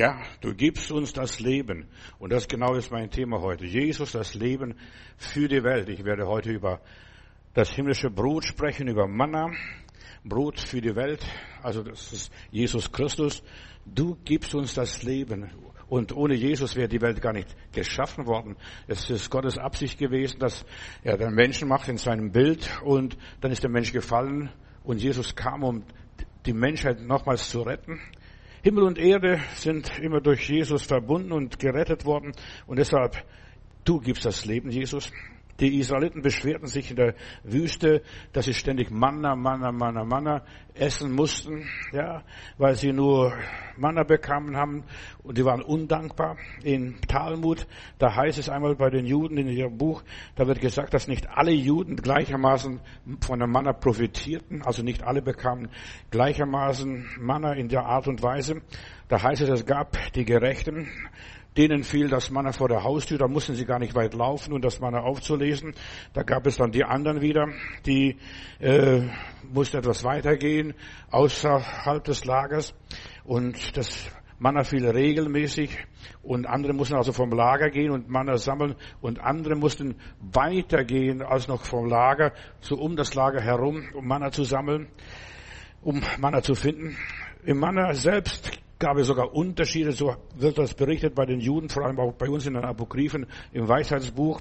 Ja, du gibst uns das Leben. Und das genau ist mein Thema heute. Jesus, das Leben für die Welt. Ich werde heute über das himmlische Brot sprechen, über Manna. Brot für die Welt. Also das ist Jesus Christus. Du gibst uns das Leben. Und ohne Jesus wäre die Welt gar nicht geschaffen worden. Es ist Gottes Absicht gewesen, dass er den Menschen macht in seinem Bild. Und dann ist der Mensch gefallen. Und Jesus kam, um die Menschheit nochmals zu retten. Himmel und Erde sind immer durch Jesus verbunden und gerettet worden. Und deshalb, du gibst das Leben, Jesus. Die Israeliten beschwerten sich in der Wüste, dass sie ständig Manna, Manna, Manna, Manna essen mussten, ja, weil sie nur Manna bekamen haben und die waren undankbar. In Talmud, da heißt es einmal bei den Juden in ihrem Buch, da wird gesagt, dass nicht alle Juden gleichermaßen von der Manna profitierten, also nicht alle bekamen gleichermaßen Manna in der Art und Weise. Da heißt es, es gab die Gerechten, Denen fiel das Manna vor der Haustür, da mussten sie gar nicht weit laufen, um das Manna aufzulesen. Da gab es dann die anderen wieder, die äh, mussten etwas weitergehen, außerhalb des Lagers. Und das Manna fiel regelmäßig und andere mussten also vom Lager gehen und Manna sammeln und andere mussten weitergehen als noch vom Lager, so um das Lager herum, um Manna zu sammeln, um Manna zu finden. Im Manna selbst gab es sogar Unterschiede, so wird das berichtet bei den Juden, vor allem auch bei uns in den Apokryphen im Weisheitsbuch.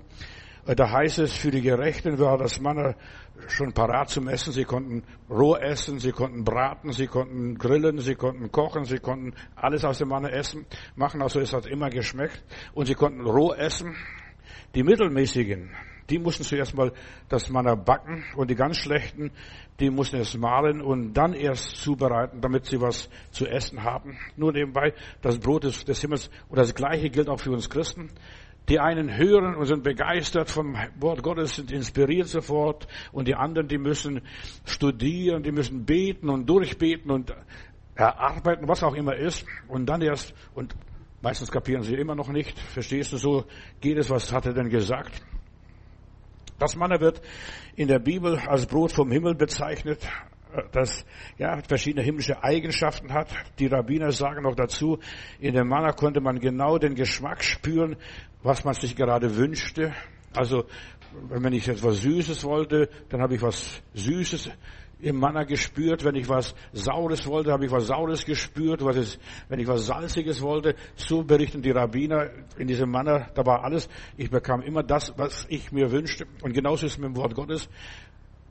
Äh, da heißt es, für die Gerechten war das Manna schon parat zum Essen. Sie konnten roh essen, sie konnten braten, sie konnten grillen, sie konnten kochen, sie konnten alles aus dem Manna essen, machen. Also es hat immer geschmeckt. Und sie konnten roh essen. Die Mittelmäßigen, die mussten zuerst mal das Manna backen und die ganz schlechten, die mussten es mahlen und dann erst zubereiten, damit sie was zu essen haben. Nur nebenbei, das Brot des, des Himmels und das Gleiche gilt auch für uns Christen. Die einen hören und sind begeistert vom Wort Gottes, sind inspiriert sofort und die anderen, die müssen studieren, die müssen beten und durchbeten und erarbeiten, was auch immer ist und dann erst und meistens kapieren sie immer noch nicht. Verstehst du so? Geht es? Was hat er denn gesagt? Das Manna wird in der Bibel als Brot vom Himmel bezeichnet, das ja verschiedene himmlische Eigenschaften hat. Die Rabbiner sagen noch dazu, in dem Manna konnte man genau den Geschmack spüren, was man sich gerade wünschte. Also wenn ich etwas Süßes wollte, dann habe ich was Süßes im Manna gespürt. Wenn ich was Saures wollte, habe ich was Saures gespürt. Was ist, wenn ich was Salziges wollte, so berichten die Rabbiner in diesem Manna, da war alles. Ich bekam immer das, was ich mir wünschte. Und genauso ist es mit dem Wort Gottes.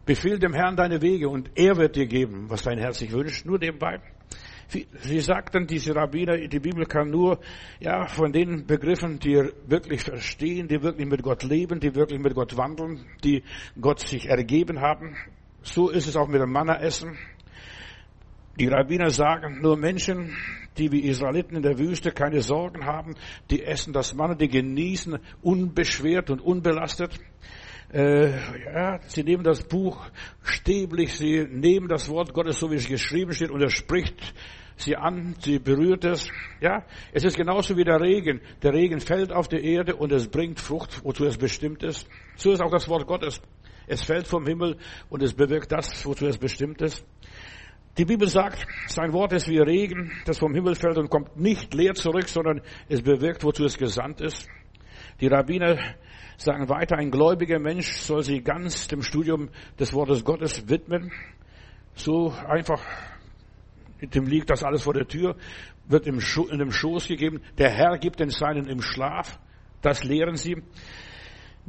Befehl dem Herrn deine Wege und er wird dir geben, was dein Herz sich wünscht. Nur nebenbei. Sie sagten, diese Rabbiner, die Bibel kann nur, ja, von den Begriffen, die wirklich verstehen, die wirklich mit Gott leben, die wirklich mit Gott wandeln, die Gott sich ergeben haben. So ist es auch mit dem Manna-Essen. Die Rabbiner sagen, nur Menschen, die wie Israeliten in der Wüste keine Sorgen haben, die essen das Manna, die genießen unbeschwert und unbelastet. Äh, ja, sie nehmen das Buch stäblich, sie nehmen das Wort Gottes, so wie es geschrieben steht, und er spricht sie an, sie berührt es. Ja, es ist genauso wie der Regen. Der Regen fällt auf die Erde und es bringt Frucht, wozu es bestimmt ist. So ist auch das Wort Gottes. Es fällt vom Himmel und es bewirkt das, wozu es bestimmt ist. Die Bibel sagt, sein Wort ist wie Regen, das vom Himmel fällt und kommt nicht leer zurück, sondern es bewirkt, wozu es gesandt ist. Die Rabbiner sagen weiter, ein gläubiger Mensch soll sich ganz dem Studium des Wortes Gottes widmen. So einfach, dem liegt das alles vor der Tür, wird in dem Schoß gegeben. Der Herr gibt den Seinen im Schlaf. Das lehren sie.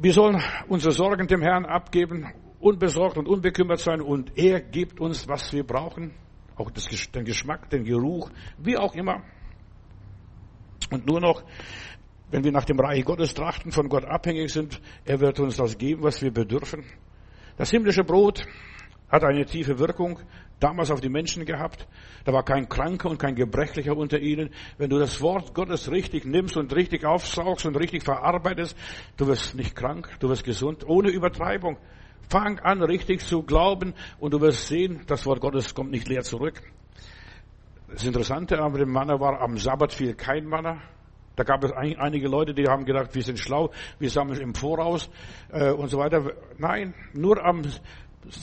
Wir sollen unsere Sorgen dem Herrn abgeben, unbesorgt und unbekümmert sein und er gibt uns, was wir brauchen. Auch das, den Geschmack, den Geruch, wie auch immer. Und nur noch, wenn wir nach dem Reich Gottes trachten, von Gott abhängig sind, er wird uns das geben, was wir bedürfen. Das himmlische Brot hat eine tiefe Wirkung damals auf die Menschen gehabt. Da war kein Kranker und kein Gebrechlicher unter ihnen. Wenn du das Wort Gottes richtig nimmst und richtig aufsaugst und richtig verarbeitest, du wirst nicht krank, du wirst gesund, ohne Übertreibung. Fang an, richtig zu glauben und du wirst sehen, das Wort Gottes kommt nicht leer zurück. Das Interessante aber dem Manna war, am Sabbat fiel kein Manna. Da gab es einige Leute, die haben gedacht, wir sind schlau, wir sammeln im Voraus äh, und so weiter. Nein, nur am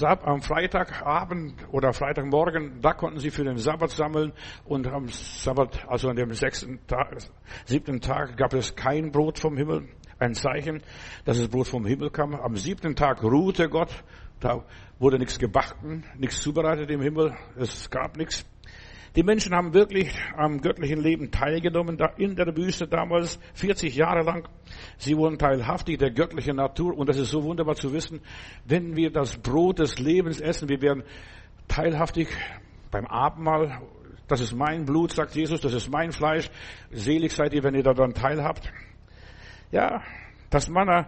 am Freitagabend oder Freitagmorgen, da konnten sie für den Sabbat sammeln und am Sabbat, also an dem sechsten Tag, siebten Tag gab es kein Brot vom Himmel, ein Zeichen, dass das Brot vom Himmel kam. Am siebten Tag ruhte Gott, da wurde nichts gebacken, nichts zubereitet im Himmel, es gab nichts. Die Menschen haben wirklich am göttlichen Leben teilgenommen in der Wüste damals, 40 Jahre lang. Sie wurden teilhaftig der göttlichen Natur und das ist so wunderbar zu wissen, wenn wir das Brot des Lebens essen, wir werden teilhaftig beim Abendmahl. Das ist mein Blut, sagt Jesus, das ist mein Fleisch. Selig seid ihr, wenn ihr daran teilhabt. Ja, das Manna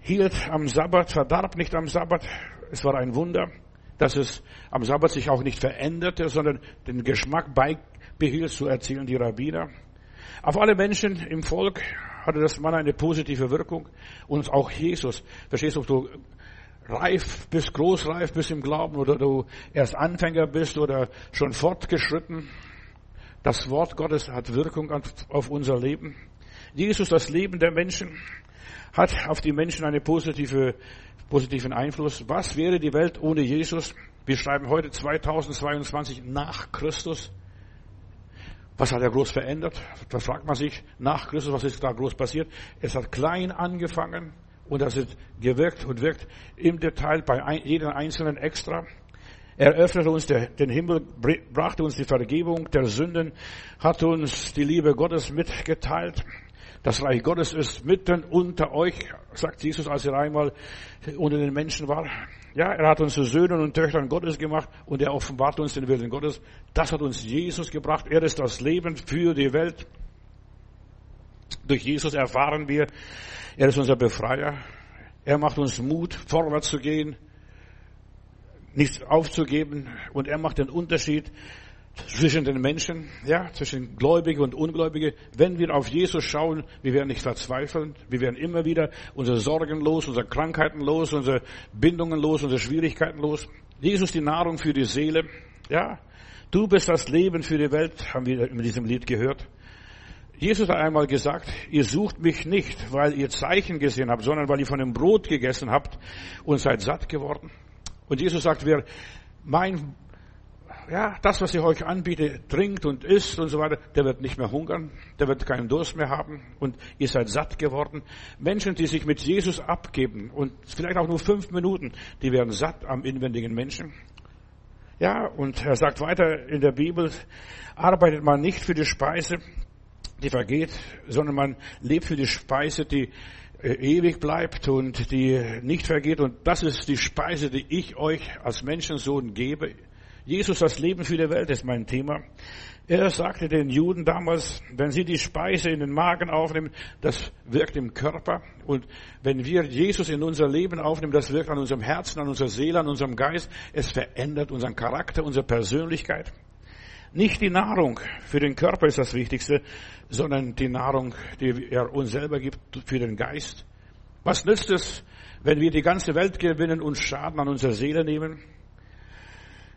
hielt am Sabbat, verdarb nicht am Sabbat. Es war ein Wunder dass es am Sabbat sich auch nicht veränderte, sondern den Geschmack beibehielt, so erzählen die Rabbiner. Auf alle Menschen im Volk hatte das Mann eine positive Wirkung und auch Jesus. Verstehst du, ob du reif bist, großreif bist im Glauben oder du erst Anfänger bist oder schon fortgeschritten. Das Wort Gottes hat Wirkung auf unser Leben. Jesus, das Leben der Menschen, hat auf die Menschen einen positive, positiven Einfluss. Was wäre die Welt ohne Jesus? Wir schreiben heute 2022 nach Christus. Was hat er groß verändert? Da fragt man sich nach Christus, was ist da groß passiert? Es hat klein angefangen und das ist gewirkt und wirkt im Detail bei jedem Einzelnen extra. Er öffnete uns den Himmel, brachte uns die Vergebung der Sünden, hat uns die Liebe Gottes mitgeteilt. Das Reich Gottes ist mitten unter euch, sagt Jesus, als er einmal unter den Menschen war. Ja, er hat uns zu Söhnen und Töchtern Gottes gemacht und er offenbart uns den Willen Gottes. Das hat uns Jesus gebracht. Er ist das Leben für die Welt. Durch Jesus erfahren wir, er ist unser Befreier. Er macht uns Mut, vorwärts zu gehen, nichts aufzugeben und er macht den Unterschied zwischen den Menschen, ja, zwischen Gläubige und Ungläubige. Wenn wir auf Jesus schauen, wir werden nicht verzweifeln, wir werden immer wieder unsere Sorgen los, unsere Krankheiten los, unsere Bindungen los, unsere Schwierigkeiten los. Jesus die Nahrung für die Seele, ja. Du bist das Leben für die Welt, haben wir in diesem Lied gehört. Jesus hat einmal gesagt, ihr sucht mich nicht, weil ihr Zeichen gesehen habt, sondern weil ihr von dem Brot gegessen habt und seid satt geworden. Und Jesus sagt, wer mein ja, das, was ich euch anbiete, trinkt und isst und so weiter, der wird nicht mehr hungern, der wird keinen Durst mehr haben und ihr seid satt geworden. Menschen, die sich mit Jesus abgeben und vielleicht auch nur fünf Minuten, die werden satt am inwendigen Menschen. Ja, und er sagt weiter in der Bibel, arbeitet man nicht für die Speise, die vergeht, sondern man lebt für die Speise, die äh, ewig bleibt und die nicht vergeht. Und das ist die Speise, die ich euch als Menschensohn gebe. Jesus, das Leben für die Welt ist mein Thema. Er sagte den Juden damals, wenn sie die Speise in den Magen aufnehmen, das wirkt im Körper. Und wenn wir Jesus in unser Leben aufnehmen, das wirkt an unserem Herzen, an unserer Seele, an unserem Geist. Es verändert unseren Charakter, unsere Persönlichkeit. Nicht die Nahrung für den Körper ist das Wichtigste, sondern die Nahrung, die er uns selber gibt für den Geist. Was nützt es, wenn wir die ganze Welt gewinnen und Schaden an unserer Seele nehmen?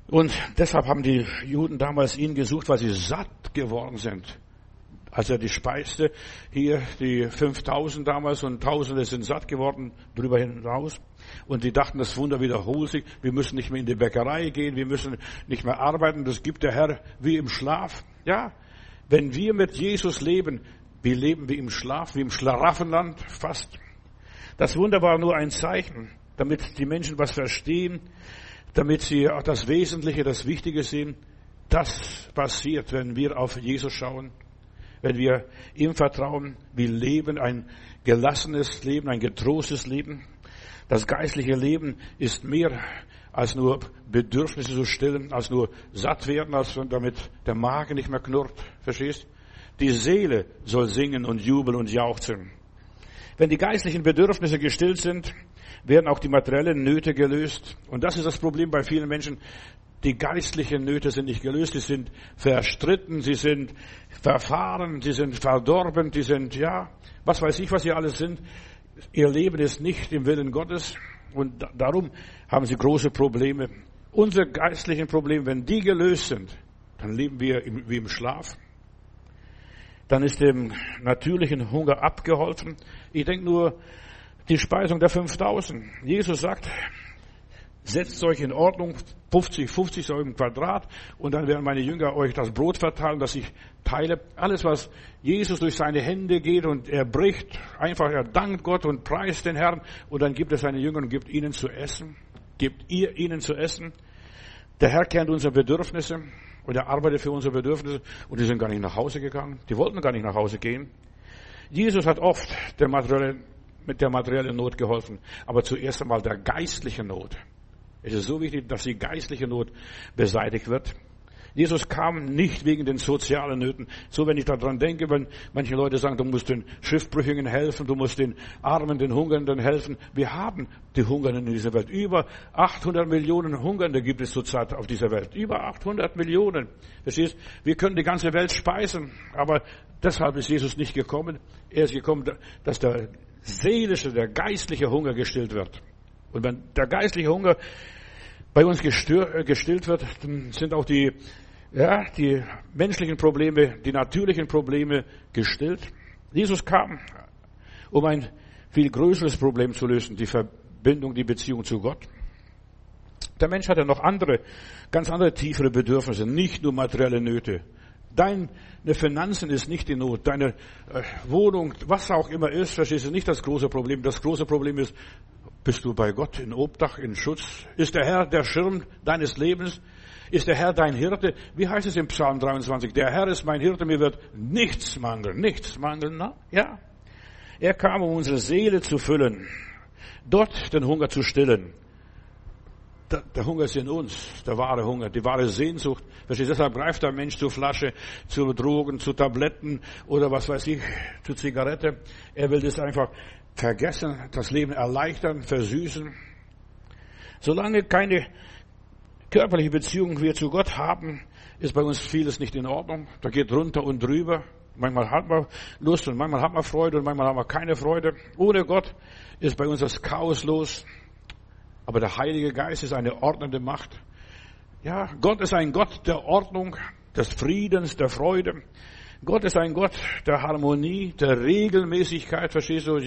Und deshalb haben die Juden damals ihn gesucht, weil sie satt geworden sind. Als er die speiste, hier die 5000 damals und Tausende sind satt geworden, drüber hinaus. Und die dachten, das Wunder wiederholt sich. Wir müssen nicht mehr in die Bäckerei gehen, wir müssen nicht mehr arbeiten. Das gibt der Herr wie im Schlaf. Ja, wenn wir mit Jesus leben, wir leben wie im Schlaf, wie im Schlaraffenland fast. Das Wunder war nur ein Zeichen, damit die Menschen was verstehen, damit sie auch das Wesentliche, das Wichtige sehen. Das passiert, wenn wir auf Jesus schauen, wenn wir ihm vertrauen. Wir leben ein gelassenes Leben, ein getrostes Leben. Das geistliche Leben ist mehr als nur Bedürfnisse zu stillen, als nur satt werden, als damit der Magen nicht mehr knurrt. Verstehst? Die Seele soll singen und jubeln und jauchzen. Wenn die geistlichen Bedürfnisse gestillt sind, werden auch die materiellen Nöte gelöst. Und das ist das Problem bei vielen Menschen. Die geistlichen Nöte sind nicht gelöst, sie sind verstritten, sie sind verfahren, sie sind verdorben, sie sind, ja, was weiß ich, was sie alles sind. Ihr Leben ist nicht im Willen Gottes und darum haben sie große Probleme. Unsere geistlichen Probleme, wenn die gelöst sind, dann leben wir wie im Schlaf. Dann ist dem natürlichen Hunger abgeholfen. Ich denke nur die Speisung der 5000. Jesus sagt, setzt euch in Ordnung, 50, 50 so im Quadrat, und dann werden meine Jünger euch das Brot verteilen, das ich teile. Alles, was Jesus durch seine Hände geht und er bricht, einfach er dankt Gott und preist den Herrn, und dann gibt er seine Jünger und gibt ihnen zu essen. Gibt ihr ihnen zu essen. Der Herr kennt unsere Bedürfnisse und er arbeitet für unsere Bedürfnisse und die sind gar nicht nach Hause gegangen. Die wollten gar nicht nach Hause gehen. Jesus hat oft der materielle, mit der materiellen Not geholfen, aber zuerst einmal der geistlichen Not. Es ist so wichtig, dass die geistliche Not beseitigt wird. Jesus kam nicht wegen den sozialen Nöten. So, wenn ich daran denke, wenn manche Leute sagen, du musst den Schiffbrüchigen helfen, du musst den Armen, den Hungernden helfen. Wir haben die Hungernden in dieser Welt. Über 800 Millionen Hungernde gibt es zurzeit auf dieser Welt. Über 800 Millionen. Verstehst? Wir können die ganze Welt speisen. Aber deshalb ist Jesus nicht gekommen. Er ist gekommen, dass der seelische, der geistliche Hunger gestillt wird. Und wenn der geistliche Hunger bei uns äh, gestillt wird, dann sind auch die, ja, die menschlichen Probleme, die natürlichen Probleme gestillt. Jesus kam, um ein viel größeres Problem zu lösen, die Verbindung, die Beziehung zu Gott. Der Mensch hat ja noch andere, ganz andere tiefere Bedürfnisse, nicht nur materielle Nöte. Deine Finanzen ist nicht die Not, deine äh, Wohnung, was auch immer ist, verstehst du, nicht das große Problem. Das große Problem ist, bist du bei Gott in Obdach, in Schutz? Ist der Herr der Schirm deines Lebens? Ist der Herr dein Hirte? Wie heißt es im Psalm 23? Der Herr ist mein Hirte, mir wird nichts mangeln. Nichts mangeln, na? Ja. Er kam, um unsere Seele zu füllen. Dort den Hunger zu stillen. Der Hunger ist in uns, der wahre Hunger, die wahre Sehnsucht. Verstehst? Deshalb greift der Mensch zur Flasche, zu Drogen, zu Tabletten oder was weiß ich, zu Zigarette. Er will das einfach vergessen, das Leben erleichtern, versüßen. Solange keine körperliche Beziehung wir zu Gott haben, ist bei uns vieles nicht in Ordnung. Da geht runter und drüber. Manchmal hat man Lust und manchmal hat man Freude und manchmal haben wir keine Freude. Ohne Gott ist bei uns das Chaos los. Aber der Heilige Geist ist eine ordnende Macht. Ja, Gott ist ein Gott der Ordnung, des Friedens, der Freude. Gott ist ein Gott der Harmonie, der Regelmäßigkeit, verstehst du?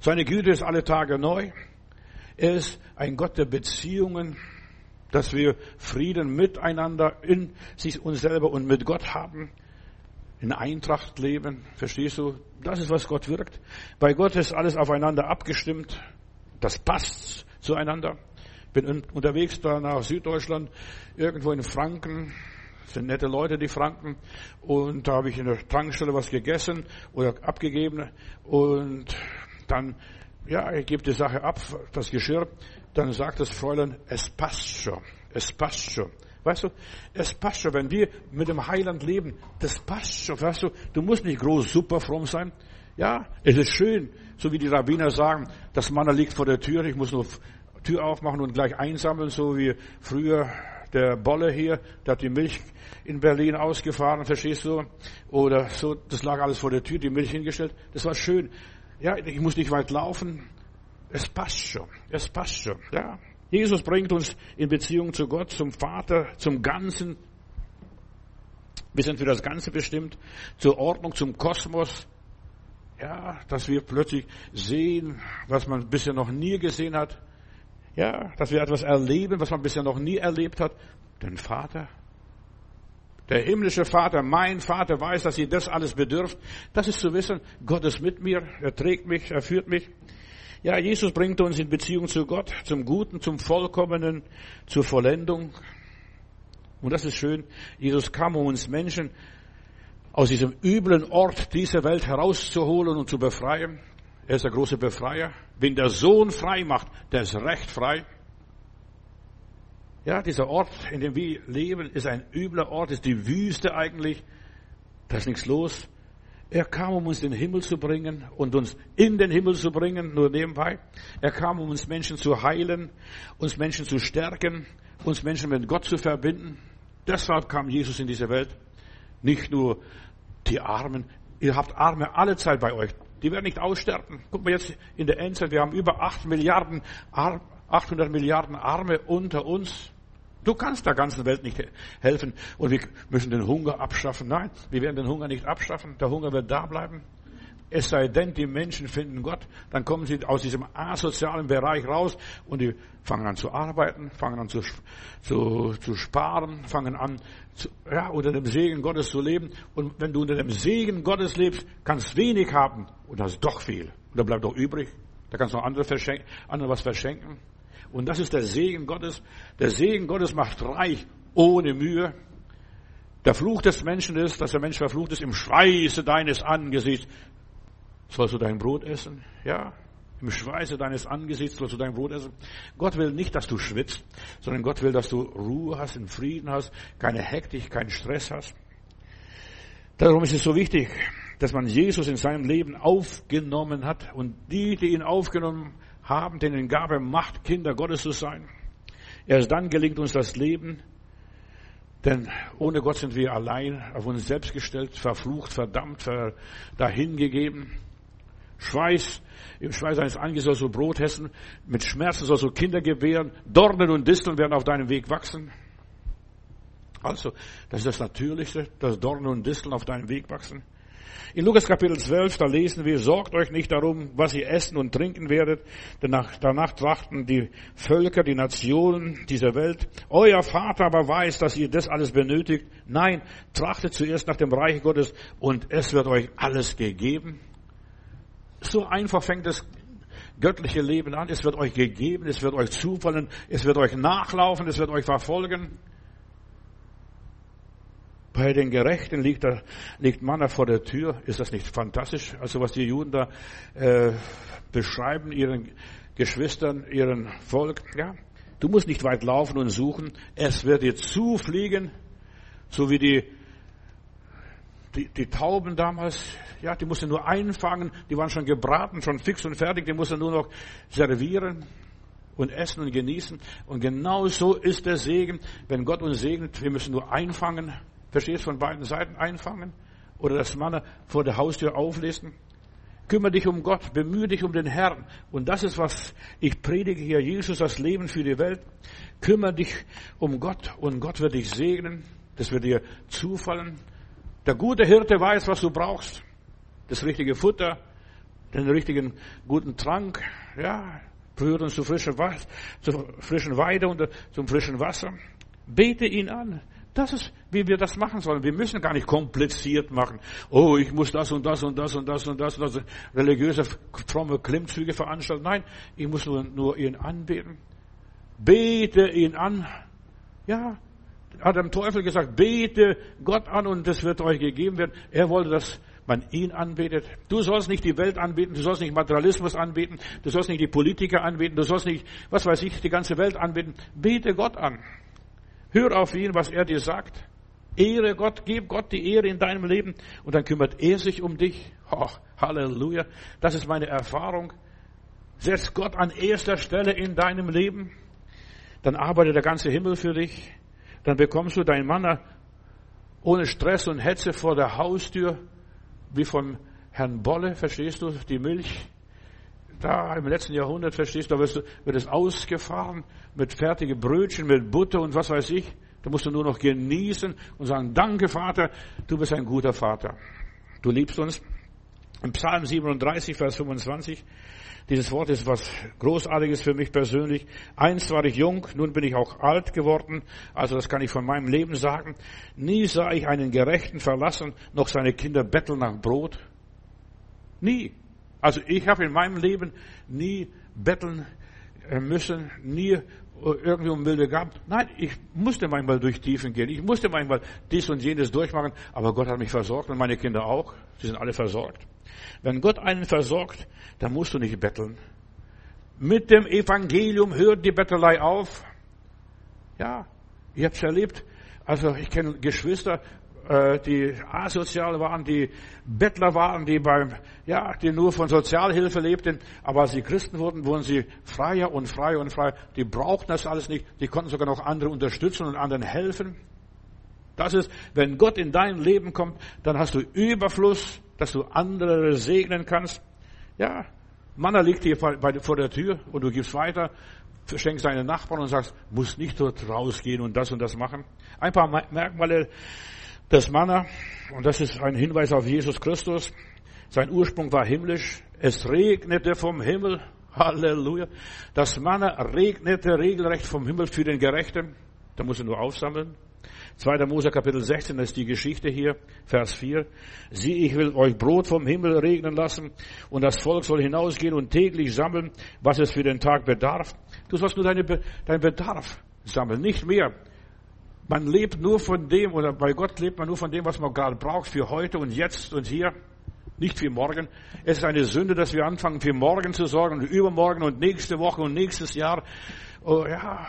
Seine Güte ist alle Tage neu. Er ist ein Gott der Beziehungen, dass wir Frieden miteinander in sich uns selber und mit Gott haben, in Eintracht leben. Verstehst du? Das ist, was Gott wirkt. Bei Gott ist alles aufeinander abgestimmt. Das passt zueinander. Bin unterwegs da nach Süddeutschland, irgendwo in Franken. Das sind nette Leute, die Franken. Und da habe ich in der Tankstelle was gegessen oder abgegeben. Und dann, ja, ich gebe die Sache ab, das Geschirr, dann sagt das Fräulein, es passt schon, es passt schon. Weißt du, es passt schon, wenn wir mit dem Heiland leben, das passt schon, weißt du, du musst nicht groß super fromm sein. Ja, es ist schön, so wie die Rabbiner sagen, das Mann liegt vor der Tür, ich muss nur Tür aufmachen und gleich einsammeln, so wie früher der Bolle hier, der hat die Milch in Berlin ausgefahren, verstehst du? Oder so, das lag alles vor der Tür, die Milch hingestellt. Das war schön. Ja, ich muss nicht weit laufen. Es passt schon. Es passt schon. Ja. Jesus bringt uns in Beziehung zu Gott, zum Vater, zum Ganzen. Wir sind für das Ganze bestimmt, zur Ordnung, zum Kosmos. Ja, dass wir plötzlich sehen, was man bisher noch nie gesehen hat. Ja, dass wir etwas erleben, was man bisher noch nie erlebt hat. Den Vater, der himmlische Vater, mein Vater weiß, dass ihr das alles bedürft. Das ist zu wissen, Gott ist mit mir, er trägt mich, er führt mich. Ja, Jesus bringt uns in Beziehung zu Gott, zum Guten, zum Vollkommenen, zur Vollendung. Und das ist schön. Jesus kam, um uns Menschen aus diesem üblen Ort dieser Welt herauszuholen und zu befreien. Er ist der große Befreier. Wenn der Sohn frei macht, der ist recht frei. Ja, dieser Ort, in dem wir leben, ist ein übler Ort, ist die Wüste eigentlich. Da ist nichts los. Er kam, um uns in den Himmel zu bringen und uns in den Himmel zu bringen, nur nebenbei. Er kam, um uns Menschen zu heilen, uns Menschen zu stärken, uns Menschen mit Gott zu verbinden. Deshalb kam Jesus in diese Welt. Nicht nur die Armen. Ihr habt Arme alle Zeit bei euch. Die werden nicht aussterben. Guck mal jetzt in der Endzeit, wir haben über 8 Milliarden, 800 Milliarden Arme unter uns. Du kannst der ganzen Welt nicht helfen und wir müssen den Hunger abschaffen. Nein, wir werden den Hunger nicht abschaffen. Der Hunger wird da bleiben. Es sei denn, die Menschen finden Gott, dann kommen sie aus diesem asozialen Bereich raus und die fangen an zu arbeiten, fangen an zu, zu, zu sparen, fangen an, zu, ja, unter dem Segen Gottes zu leben. Und wenn du unter dem Segen Gottes lebst, kannst wenig haben und hast doch viel. Und da bleibt doch übrig. Da kannst du noch andere, verschenken, andere was verschenken. Und das ist der Segen Gottes. Der Segen Gottes macht reich ohne Mühe. Der Fluch des Menschen ist, dass der Mensch verflucht ist im Schweiße deines Angesichts. Sollst du dein Brot essen? Ja. Im Schweiße deines Angesichts sollst du dein Brot essen. Gott will nicht, dass du schwitzt, sondern Gott will, dass du Ruhe hast, einen Frieden hast, keine Hektik, keinen Stress hast. Darum ist es so wichtig, dass man Jesus in seinem Leben aufgenommen hat und die, die ihn aufgenommen haben, denen gab er Macht, Kinder Gottes zu sein. Erst dann gelingt uns das Leben, denn ohne Gott sind wir allein, auf uns selbst gestellt, verflucht, verdammt, dahingegeben. Schweiß, im Schweiß eines Angesichts sollst du Brot essen, mit Schmerzen sollst du Kinder gebären, Dornen und Disteln werden auf deinem Weg wachsen. Also, das ist das Natürlichste, dass Dornen und Disteln auf deinem Weg wachsen. In Lukas Kapitel 12, da lesen wir, sorgt euch nicht darum, was ihr essen und trinken werdet, denn danach trachten die Völker, die Nationen dieser Welt. Euer Vater aber weiß, dass ihr das alles benötigt. Nein, trachtet zuerst nach dem Reich Gottes und es wird euch alles gegeben. So einfach fängt das göttliche Leben an. Es wird euch gegeben, es wird euch zufallen, es wird euch nachlaufen, es wird euch verfolgen. Bei den Gerechten liegt, da, liegt Manna vor der Tür. Ist das nicht fantastisch? Also was die Juden da äh, beschreiben, ihren Geschwistern, ihren Volk. Ja, du musst nicht weit laufen und suchen. Es wird dir zufliegen, so wie die die, die Tauben damals, ja, die mussten nur einfangen, die waren schon gebraten, schon fix und fertig, die mussten nur noch servieren und essen und genießen. Und genau so ist der Segen, wenn Gott uns segnet, wir müssen nur einfangen Verstehst von beiden Seiten einfangen oder das Mann vor der Haustür auflisten. Kümmere dich um Gott, bemühe dich um den Herrn. Und das ist, was ich predige hier. Jesus, das Leben für die Welt. Kümmere dich um Gott und Gott wird dich segnen. Das wird dir zufallen. Der gute Hirte weiß, was du brauchst. Das richtige Futter, den richtigen guten Trank, ja, führt uns zu frischen, zu frischen Weide und zum frischen Wasser. Bete ihn an. Das ist, wie wir das machen sollen. Wir müssen gar nicht kompliziert machen. Oh, ich muss das und das und das und das und das und das religiöse, fromme Klimmzüge veranstalten. Nein, ich muss nur, nur ihn anbeten. Bete ihn an. Ja, hat dem Teufel gesagt, bete Gott an und das wird euch gegeben werden. Er wollte, dass man ihn anbetet. Du sollst nicht die Welt anbeten, du sollst nicht Materialismus anbeten, du sollst nicht die Politiker anbeten, du sollst nicht, was weiß ich, die ganze Welt anbeten. Bete Gott an. Hör auf ihn, was er dir sagt. Ehre Gott, gib Gott die Ehre in deinem Leben und dann kümmert er sich um dich. Oh, Halleluja. Das ist meine Erfahrung. Setz Gott an erster Stelle in deinem Leben. Dann arbeitet der ganze Himmel für dich. Dann bekommst du deinen Mann ohne Stress und Hetze vor der Haustür, wie vom Herrn Bolle, verstehst du, die Milch da im letzten Jahrhundert, verstehst du, da wird es ausgefahren mit fertigen Brötchen, mit Butter und was weiß ich. Da musst du nur noch genießen und sagen, danke Vater, du bist ein guter Vater. Du liebst uns. Im Psalm 37, Vers 25, dieses Wort ist was Großartiges für mich persönlich. Einst war ich jung, nun bin ich auch alt geworden. Also das kann ich von meinem Leben sagen. Nie sah ich einen Gerechten verlassen, noch seine Kinder betteln nach Brot. Nie. Also ich habe in meinem Leben nie betteln äh, müssen, nie äh, irgendwie um Milde gehabt. Nein, ich musste manchmal durch Tiefen gehen. Ich musste manchmal dies und jenes durchmachen. Aber Gott hat mich versorgt und meine Kinder auch. Sie sind alle versorgt. Wenn Gott einen versorgt, dann musst du nicht betteln. Mit dem Evangelium hört die Bettelei auf. Ja, ich habe es erlebt. Also ich kenne Geschwister, äh, die asozial waren, die Bettler waren, die beim, ja, die nur von Sozialhilfe lebten, aber als sie Christen wurden, wurden sie freier und freier und freier. Die brauchten das alles nicht. Die konnten sogar noch andere unterstützen und anderen helfen. Das ist, wenn Gott in dein Leben kommt, dann hast du Überfluss, dass du andere segnen kannst. Ja, Manna liegt hier vor der Tür und du gibst weiter, schenkst deinen Nachbarn und sagst, muss nicht dort rausgehen und das und das machen. Ein paar Merkmale das Manna, und das ist ein Hinweis auf Jesus Christus, Sein Ursprung war himmlisch. Es regnete vom Himmel. Halleluja. Das Manna regnete regelrecht vom Himmel für den Gerechten. Da muss er nur aufsammeln. 2. Mose Kapitel 16, das ist die Geschichte hier, Vers 4. Sieh, ich will euch Brot vom Himmel regnen lassen und das Volk soll hinausgehen und täglich sammeln, was es für den Tag bedarf. Du sollst nur deine, deinen Bedarf sammeln, nicht mehr. Man lebt nur von dem, oder bei Gott lebt man nur von dem, was man gerade braucht für heute und jetzt und hier. Nicht für morgen. Es ist eine Sünde, dass wir anfangen, für morgen zu sorgen und übermorgen und nächste Woche und nächstes Jahr. Oh, ja,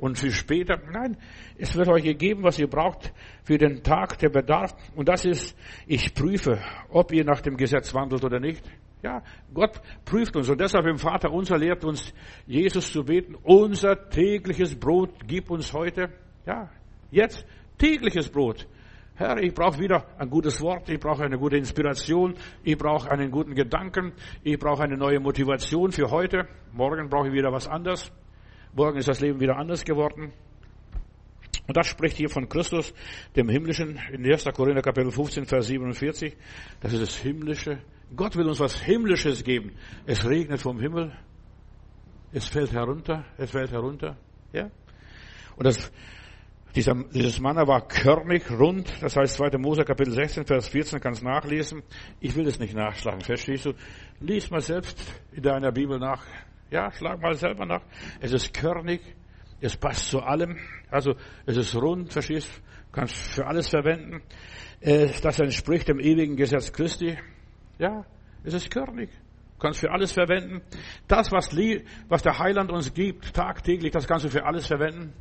und für später. Nein, es wird euch gegeben, was ihr braucht für den Tag, der Bedarf. Und das ist, ich prüfe, ob ihr nach dem Gesetz wandelt oder nicht. Ja, Gott prüft uns. Und deshalb im Vater unser lehrt uns, Jesus zu beten. Unser tägliches Brot gib uns heute. Ja, jetzt tägliches Brot. Herr, ich brauche wieder ein gutes Wort, ich brauche eine gute Inspiration, ich brauche einen guten Gedanken, ich brauche eine neue Motivation für heute. Morgen brauche ich wieder was anderes. Morgen ist das Leben wieder anders geworden. Und das spricht hier von Christus, dem Himmlischen, in 1. Korinther Kapitel 15, Vers 47. Das ist das Himmlische. Gott will uns was Himmlisches geben. Es regnet vom Himmel. Es fällt herunter. Es fällt herunter. Ja. Und das, dieser, dieses Manna war körnig, rund. Das heißt, 2. Mose Kapitel 16, Vers 14 kannst nachlesen. Ich will es nicht nachschlagen. Verstehst du? Lies mal selbst in deiner Bibel nach. Ja, schlag mal selber nach. Es ist körnig, es passt zu allem. Also es ist rund, verstehst Kannst für alles verwenden. Äh, das entspricht dem ewigen Gesetz Christi. Ja, es ist körnig. Kannst für alles verwenden. Das, was, was der Heiland uns gibt, tagtäglich, das kannst du für alles verwenden.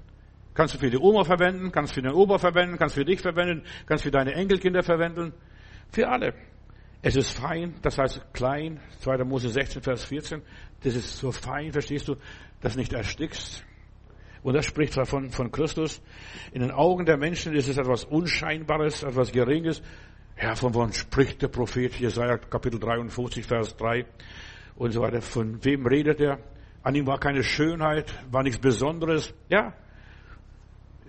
Kannst du für die Oma verwenden, kannst für den Opa verwenden, kannst für dich verwenden, kannst für deine Enkelkinder verwenden. Für alle. Es ist fein, das heißt klein, 2. Mose 16, Vers 14. Das ist so fein, verstehst du, dass nicht erstickst. Und das spricht davon von Christus. In den Augen der Menschen ist es etwas Unscheinbares, etwas Geringes. Ja, von wann spricht der Prophet Jesaja, Kapitel 53, Vers 3 und so weiter. Von wem redet er? An ihm war keine Schönheit, war nichts Besonderes. Ja,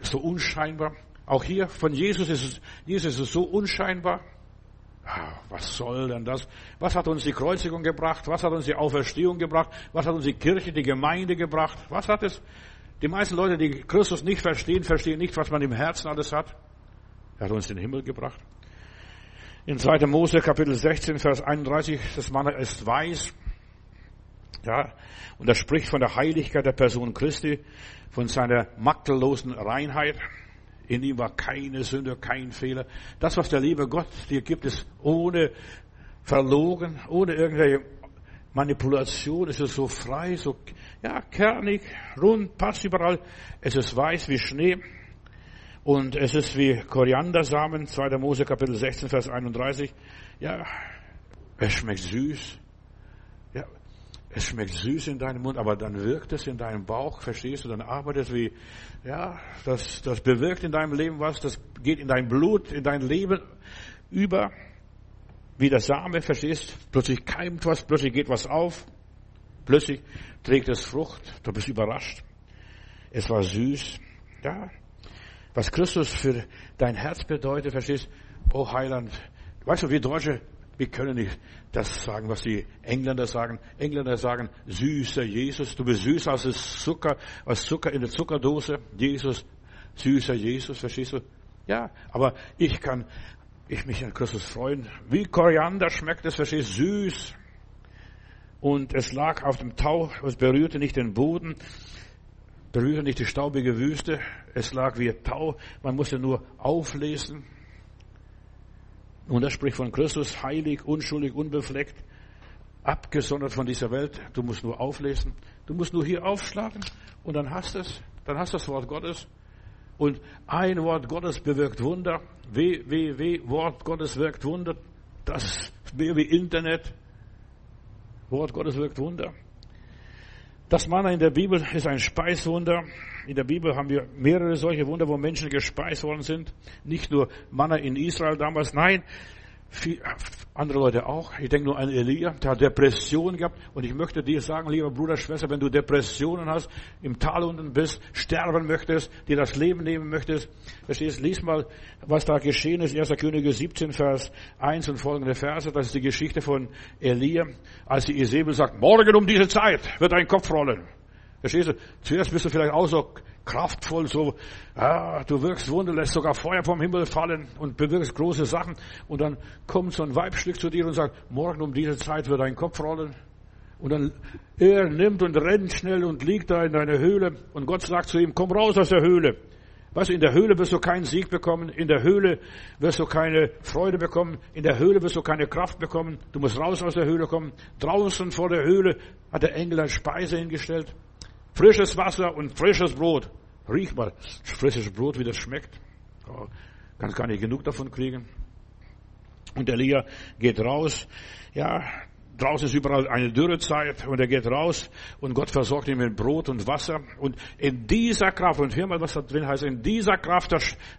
so unscheinbar. Auch hier von Jesus ist es, Jesus ist es so unscheinbar. Ah, was soll denn das? Was hat uns die Kreuzigung gebracht? Was hat uns die Auferstehung gebracht? Was hat uns die Kirche, die Gemeinde gebracht? Was hat es? Die meisten Leute, die Christus nicht verstehen, verstehen nicht, was man im Herzen alles hat. Er hat uns den Himmel gebracht. In 2. Mose Kapitel 16, Vers 31, das Mann ist weiß. Ja, und er spricht von der Heiligkeit der Person Christi, von seiner makellosen Reinheit. In ihm war keine Sünde, kein Fehler. Das, was der liebe Gott dir gibt, ist ohne verlogen, ohne irgendwelche Manipulation. Es ist so frei, so, ja, kernig, rund, passt überall. Es ist weiß wie Schnee. Und es ist wie Koriandersamen, 2. Mose Kapitel 16, Vers 31. Ja, es schmeckt süß. Es schmeckt süß in deinem Mund, aber dann wirkt es in deinem Bauch, verstehst du? Dann arbeitet es wie, ja, das, das bewirkt in deinem Leben was, das geht in dein Blut, in dein Leben über, wie der Same, verstehst? Plötzlich keimt was, plötzlich geht was auf, plötzlich trägt es Frucht, du bist überrascht. Es war süß, ja. Was Christus für dein Herz bedeutet, verstehst? Oh Heiland, weißt du, wir Deutsche, wir können nicht das sagen, was die Engländer sagen. Engländer sagen, süßer Jesus, du bist süßer als Zucker, als Zucker in der Zuckerdose. Jesus, süßer Jesus, verstehst du? Ja, aber ich kann, ich mich an Christus freuen. Wie Koriander schmeckt es, verstehst du, süß. Und es lag auf dem Tau, es berührte nicht den Boden, berührte nicht die staubige Wüste. Es lag wie Tau, man musste nur auflesen. Und das spricht von Christus, heilig, unschuldig, unbefleckt, abgesondert von dieser Welt. Du musst nur auflesen. Du musst nur hier aufschlagen und dann hast es. Dann hast du das Wort Gottes. Und ein Wort Gottes bewirkt Wunder. www, Wort Gottes wirkt Wunder. Das ist mehr wie Internet. Wort Gottes wirkt Wunder. Das Manna in der Bibel ist ein Speiswunder. In der Bibel haben wir mehrere solche Wunder, wo Menschen gespeist worden sind. Nicht nur Manna in Israel damals. Nein, andere Leute auch. Ich denke nur an Elia, der hat Depressionen gehabt. Und ich möchte dir sagen, lieber Bruder, Schwester, wenn du Depressionen hast, im Tal unten bist, sterben möchtest, dir das Leben nehmen möchtest, verstehst, lies mal, was da geschehen ist. 1. Könige 17, Vers 1 und folgende Verse. Das ist die Geschichte von Elia, als die Isabel sagt, morgen um diese Zeit wird dein Kopf rollen. Verstehst du? Zuerst bist du vielleicht auch so kraftvoll, so, ah, du wirkst Wunder, lässt sogar Feuer vom Himmel fallen und bewirkst große Sachen. Und dann kommt so ein Weibstück zu dir und sagt, morgen um diese Zeit wird dein Kopf rollen. Und dann er nimmt und rennt schnell und liegt da in deiner Höhle. Und Gott sagt zu ihm, komm raus aus der Höhle. Weißt du, in der Höhle wirst du keinen Sieg bekommen, in der Höhle wirst du keine Freude bekommen, in der Höhle wirst du keine Kraft bekommen, du musst raus aus der Höhle kommen. Draußen vor der Höhle hat der Engel eine Speise hingestellt. Frisches Wasser und frisches Brot. Riech mal, frisches Brot, wie das schmeckt. Oh, kannst gar nicht genug davon kriegen. Und Elia geht raus. Ja, draußen ist überall eine Dürrezeit und er geht raus und Gott versorgt ihn mit Brot und Wasser. Und in dieser Kraft, und hör mal, was da drin heißt, in dieser Kraft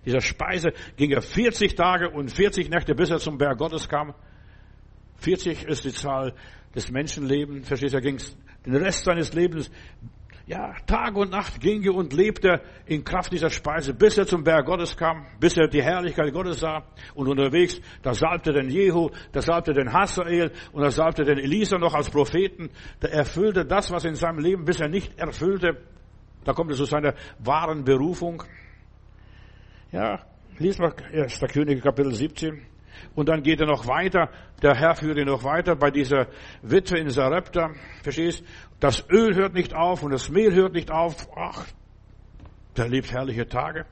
dieser Speise ging er 40 Tage und 40 Nächte, bis er zum Berg Gottes kam. 40 ist die Zahl des Menschenlebens. Verstehst du, er ging den Rest seines Lebens ja, Tag und Nacht ging er und lebte in Kraft dieser Speise, bis er zum Berg Gottes kam, bis er die Herrlichkeit Gottes sah. Und unterwegs, da salbte den Jehu, da salbte den Hasael und da salbte den Elisa noch als Propheten. Da erfüllte das, was in seinem Leben bisher nicht erfüllte. Da kommt er zu seiner wahren Berufung. Ja, lies mal 1. Könige Kapitel 17. Und dann geht er noch weiter. Der Herr führt ihn noch weiter bei dieser Witwe in Sarepta. Verstehst? Das Öl hört nicht auf und das Mehl hört nicht auf. Ach, der lebt herrliche Tage.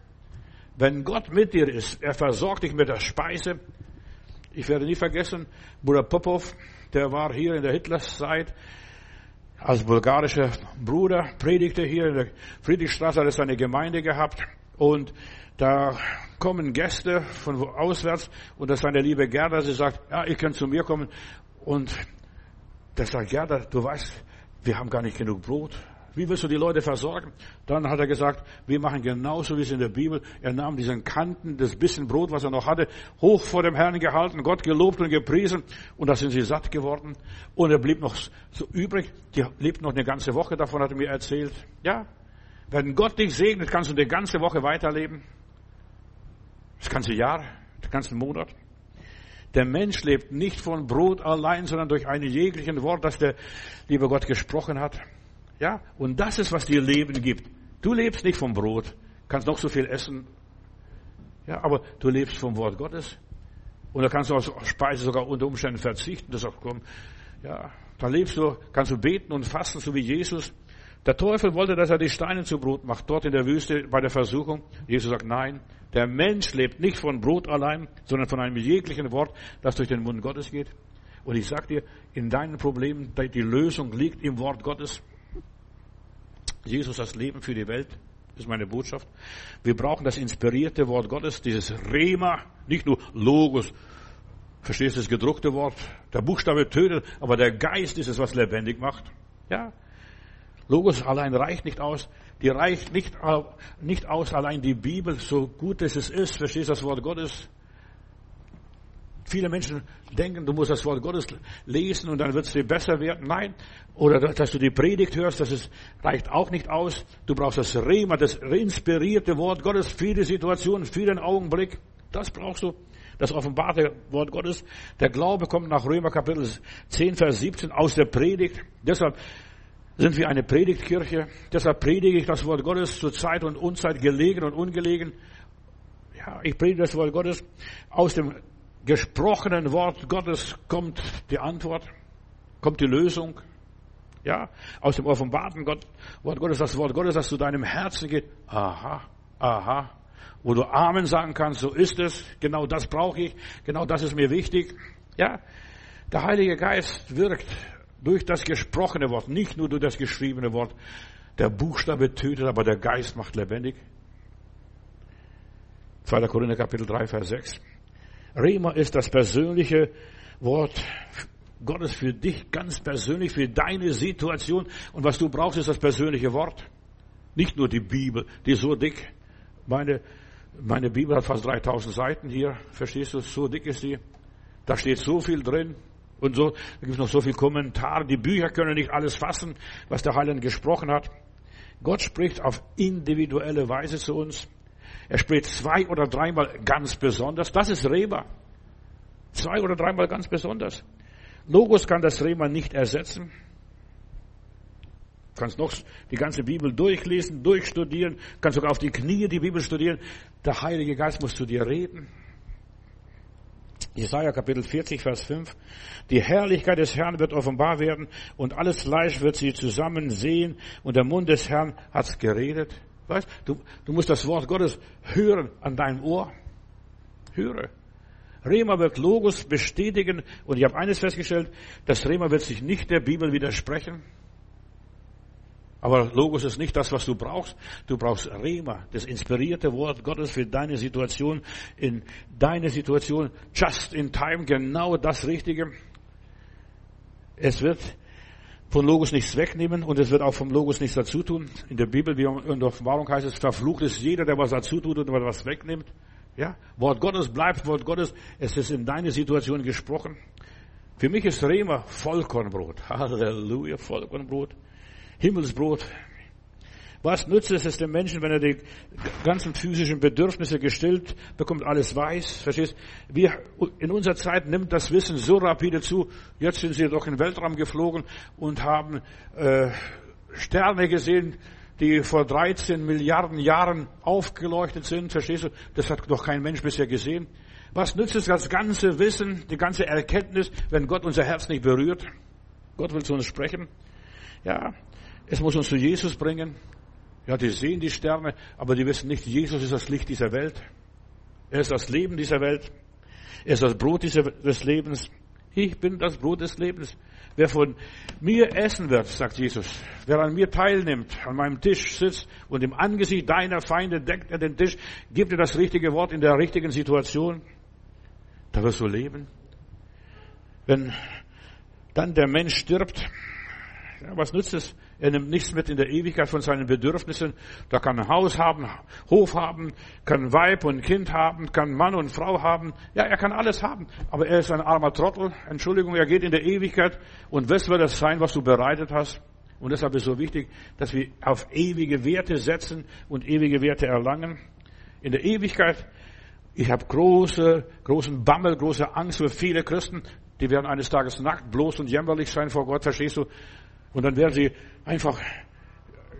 Wenn Gott mit dir ist, er versorgt dich mit der Speise. Ich werde nie vergessen, Bruder Popov, der war hier in der Hitlerzeit als bulgarischer Bruder, predigte hier in der Friedrichstraße, hat er seine Gemeinde gehabt und da kommen Gäste von auswärts und das ist eine liebe Gerda, sie sagt, ja, ihr könnt zu mir kommen. Und der sagt, Gerda, du weißt, wir haben gar nicht genug Brot. Wie willst du die Leute versorgen? Dann hat er gesagt, wir machen genauso wie es in der Bibel. Er nahm diesen Kanten, das bisschen Brot, was er noch hatte, hoch vor dem Herrn gehalten, Gott gelobt und gepriesen. Und da sind sie satt geworden. Und er blieb noch so übrig. Die lebt noch eine ganze Woche, davon hat er mir erzählt. Ja, wenn Gott dich segnet, kannst du eine ganze Woche weiterleben. Das ganze Jahr, den ganzen Monat. Der Mensch lebt nicht von Brot allein, sondern durch ein jeglichen Wort, das der liebe Gott gesprochen hat. Ja, und das ist, was dir Leben gibt. Du lebst nicht vom Brot, kannst noch so viel essen. Ja, aber du lebst vom Wort Gottes. Und da kannst du auf Speise sogar unter Umständen verzichten. Das auch kommen. Ja, da lebst du, kannst du beten und fasten, so wie Jesus. Der Teufel wollte, dass er die Steine zu Brot macht, dort in der Wüste bei der Versuchung. Jesus sagt, nein, der Mensch lebt nicht von Brot allein, sondern von einem jeglichen Wort, das durch den Mund Gottes geht. Und ich sag dir, in deinen Problemen, die Lösung liegt im Wort Gottes. Jesus das Leben für die Welt, ist meine Botschaft. Wir brauchen das inspirierte Wort Gottes, dieses Rema, nicht nur Logos. Verstehst du das gedruckte Wort? Der Buchstabe tötet, aber der Geist ist es, was lebendig macht. Ja, Logos allein reicht nicht aus. Die reicht nicht, nicht aus, allein die Bibel, so gut es ist, verstehst du das Wort Gottes? Viele Menschen denken, du musst das Wort Gottes lesen und dann wird es dir besser werden. Nein. Oder dass du die Predigt hörst, das ist, reicht auch nicht aus. Du brauchst das Rema, das inspirierte Wort Gottes für die Situation, für den Augenblick. Das brauchst du. Das offenbarte Wort Gottes. Der Glaube kommt nach Römer Kapitel 10, Vers 17 aus der Predigt. Deshalb sind wir eine Predigtkirche. Deshalb predige ich das Wort Gottes zur Zeit und Unzeit, gelegen und ungelegen. Ja, ich predige das Wort Gottes. Aus dem gesprochenen Wort Gottes kommt die Antwort, kommt die Lösung. Ja, aus dem offenbarten Gott, Wort Gottes, das Wort Gottes, das zu deinem Herzen geht. Aha, aha. Wo du Amen sagen kannst, so ist es. Genau das brauche ich. Genau das ist mir wichtig. Ja, der Heilige Geist wirkt durch das gesprochene Wort, nicht nur durch das geschriebene Wort. Der Buchstabe tötet, aber der Geist macht lebendig. 2. Korinther Kapitel 3, Vers 6. Rema ist das persönliche Wort Gottes für dich, ganz persönlich, für deine Situation. Und was du brauchst, ist das persönliche Wort. Nicht nur die Bibel, die ist so dick. Meine, meine Bibel hat fast 3000 Seiten hier. Verstehst du? So dick ist sie. Da steht so viel drin. Und so, da gibt es noch so viel Kommentare. Die Bücher können nicht alles fassen, was der Heiland gesprochen hat. Gott spricht auf individuelle Weise zu uns. Er spricht zwei oder dreimal ganz besonders. Das ist Reba. Zwei oder dreimal ganz besonders. Logos kann das Rema nicht ersetzen. Du kannst noch die ganze Bibel durchlesen, durchstudieren, kannst sogar auf die Knie die Bibel studieren. Der Heilige Geist muss zu dir reden. Jesaja Kapitel 40, Vers 5. Die Herrlichkeit des Herrn wird offenbar werden und alles Fleisch wird sie zusammen sehen und der Mund des Herrn hat's geredet. Weißt, du, du musst das Wort Gottes hören an deinem Ohr. Höre. Rema wird Logos bestätigen und ich habe eines festgestellt, das Rema wird sich nicht der Bibel widersprechen. Aber Logos ist nicht das, was du brauchst. Du brauchst Rema, das inspirierte Wort Gottes für deine Situation, in deine Situation, just in time, genau das Richtige. Es wird von Logos nichts wegnehmen und es wird auch vom Logos nichts dazu tun. In der Bibel, wie in der Offenbarung heißt es, verflucht ist jeder, der was dazu tut und was wegnimmt. Ja, Wort Gottes bleibt Wort Gottes. Es ist in deine Situation gesprochen. Für mich ist Rema Vollkornbrot. Halleluja, Vollkornbrot. Himmelsbrot. Was nützt es dem Menschen, wenn er die ganzen physischen Bedürfnisse gestillt bekommt, alles weiß? Verstehst? Wir, in unserer Zeit nimmt das Wissen so rapide zu. Jetzt sind sie doch in den Weltraum geflogen und haben äh, Sterne gesehen, die vor 13 Milliarden Jahren aufgeleuchtet sind. Verstehst du? Das hat doch kein Mensch bisher gesehen. Was nützt es das ganze Wissen, die ganze Erkenntnis, wenn Gott unser Herz nicht berührt? Gott will zu uns sprechen. Ja, es muss uns zu Jesus bringen. Ja, die sehen die Sterne, aber die wissen nicht, Jesus ist das Licht dieser Welt. Er ist das Leben dieser Welt. Er ist das Brot des Lebens. Ich bin das Brot des Lebens. Wer von mir essen wird, sagt Jesus, wer an mir teilnimmt, an meinem Tisch sitzt und im Angesicht deiner Feinde deckt er den Tisch, gibt er das richtige Wort in der richtigen Situation, da wirst du leben. Wenn dann der Mensch stirbt, ja, was nützt es? Er nimmt nichts mit in der Ewigkeit von seinen Bedürfnissen. Da kann ein Haus haben, Hof haben, kann Weib und Kind haben, kann Mann und Frau haben. Ja, er kann alles haben. Aber er ist ein armer Trottel. Entschuldigung, er geht in der Ewigkeit. Und was wird das sein, was du bereitet hast? Und deshalb ist es so wichtig, dass wir auf ewige Werte setzen und ewige Werte erlangen. In der Ewigkeit, ich habe große, großen Bammel, große Angst für viele Christen. Die werden eines Tages nackt, bloß und jämmerlich sein vor Gott, verstehst du? Und dann werden sie einfach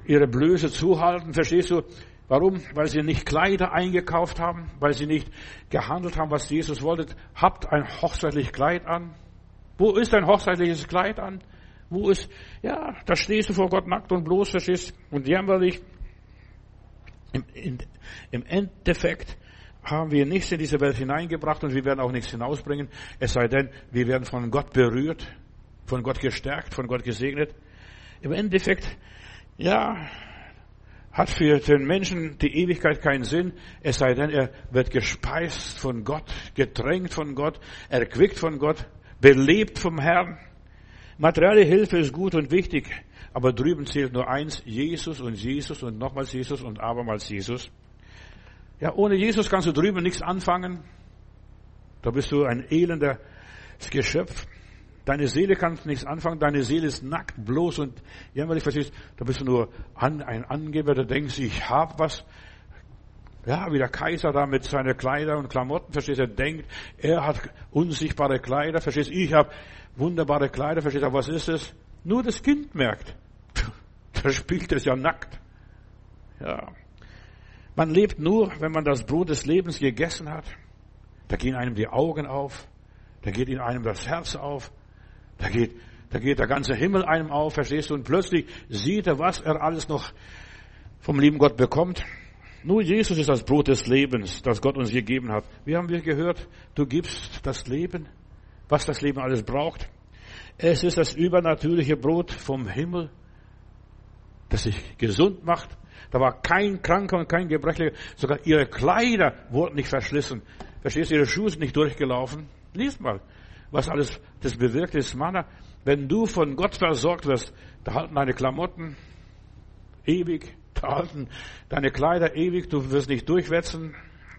ihre Blöße zuhalten, verstehst du? Warum? Weil sie nicht Kleider eingekauft haben, weil sie nicht gehandelt haben, was Jesus wollte. Habt ein hochzeitliches Kleid an. Wo ist ein hochzeitliches Kleid an? Wo ist, ja, da stehst du vor Gott nackt und bloß, verstehst, und jämmerlich. Im, in, Im Endeffekt haben wir nichts in diese Welt hineingebracht und wir werden auch nichts hinausbringen, es sei denn, wir werden von Gott berührt von Gott gestärkt, von Gott gesegnet. Im Endeffekt, ja, hat für den Menschen die Ewigkeit keinen Sinn, es sei denn, er wird gespeist von Gott, getränkt von Gott, erquickt von Gott, belebt vom Herrn. Materielle Hilfe ist gut und wichtig, aber drüben zählt nur eins, Jesus und Jesus und nochmals Jesus und abermals Jesus. Ja, ohne Jesus kannst du drüben nichts anfangen. Da bist du ein elender Geschöpf. Deine Seele kann nichts anfangen, deine Seele ist nackt, bloß und jämmerlich, verstehst Da bist du nur ein Angeber, der denkst, ich hab was. Ja, wie der Kaiser da mit seinen Kleidern und Klamotten, verstehst du, denkt, er hat unsichtbare Kleider, verstehst du, ich habe wunderbare Kleider, verstehst du, was ist es? Nur das Kind merkt, da spielt es ja nackt. Ja. Man lebt nur, wenn man das Brot des Lebens gegessen hat. Da gehen einem die Augen auf, da geht in einem das Herz auf, da geht, da geht der ganze Himmel einem auf, verstehst du? Und plötzlich sieht er, was er alles noch vom lieben Gott bekommt. Nur Jesus ist das Brot des Lebens, das Gott uns gegeben hat. Wie haben wir gehört? Du gibst das Leben, was das Leben alles braucht. Es ist das übernatürliche Brot vom Himmel, das sich gesund macht. Da war kein Kranker und kein Gebrechlicher. Sogar ihre Kleider wurden nicht verschlissen. Verstehst du? Ihre Schuhe sind nicht durchgelaufen. Lies mal was alles das bewirkt ist. Manna, wenn du von Gott versorgt wirst, da halten deine Klamotten ewig, da halten deine Kleider ewig, du wirst nicht durchwetzen,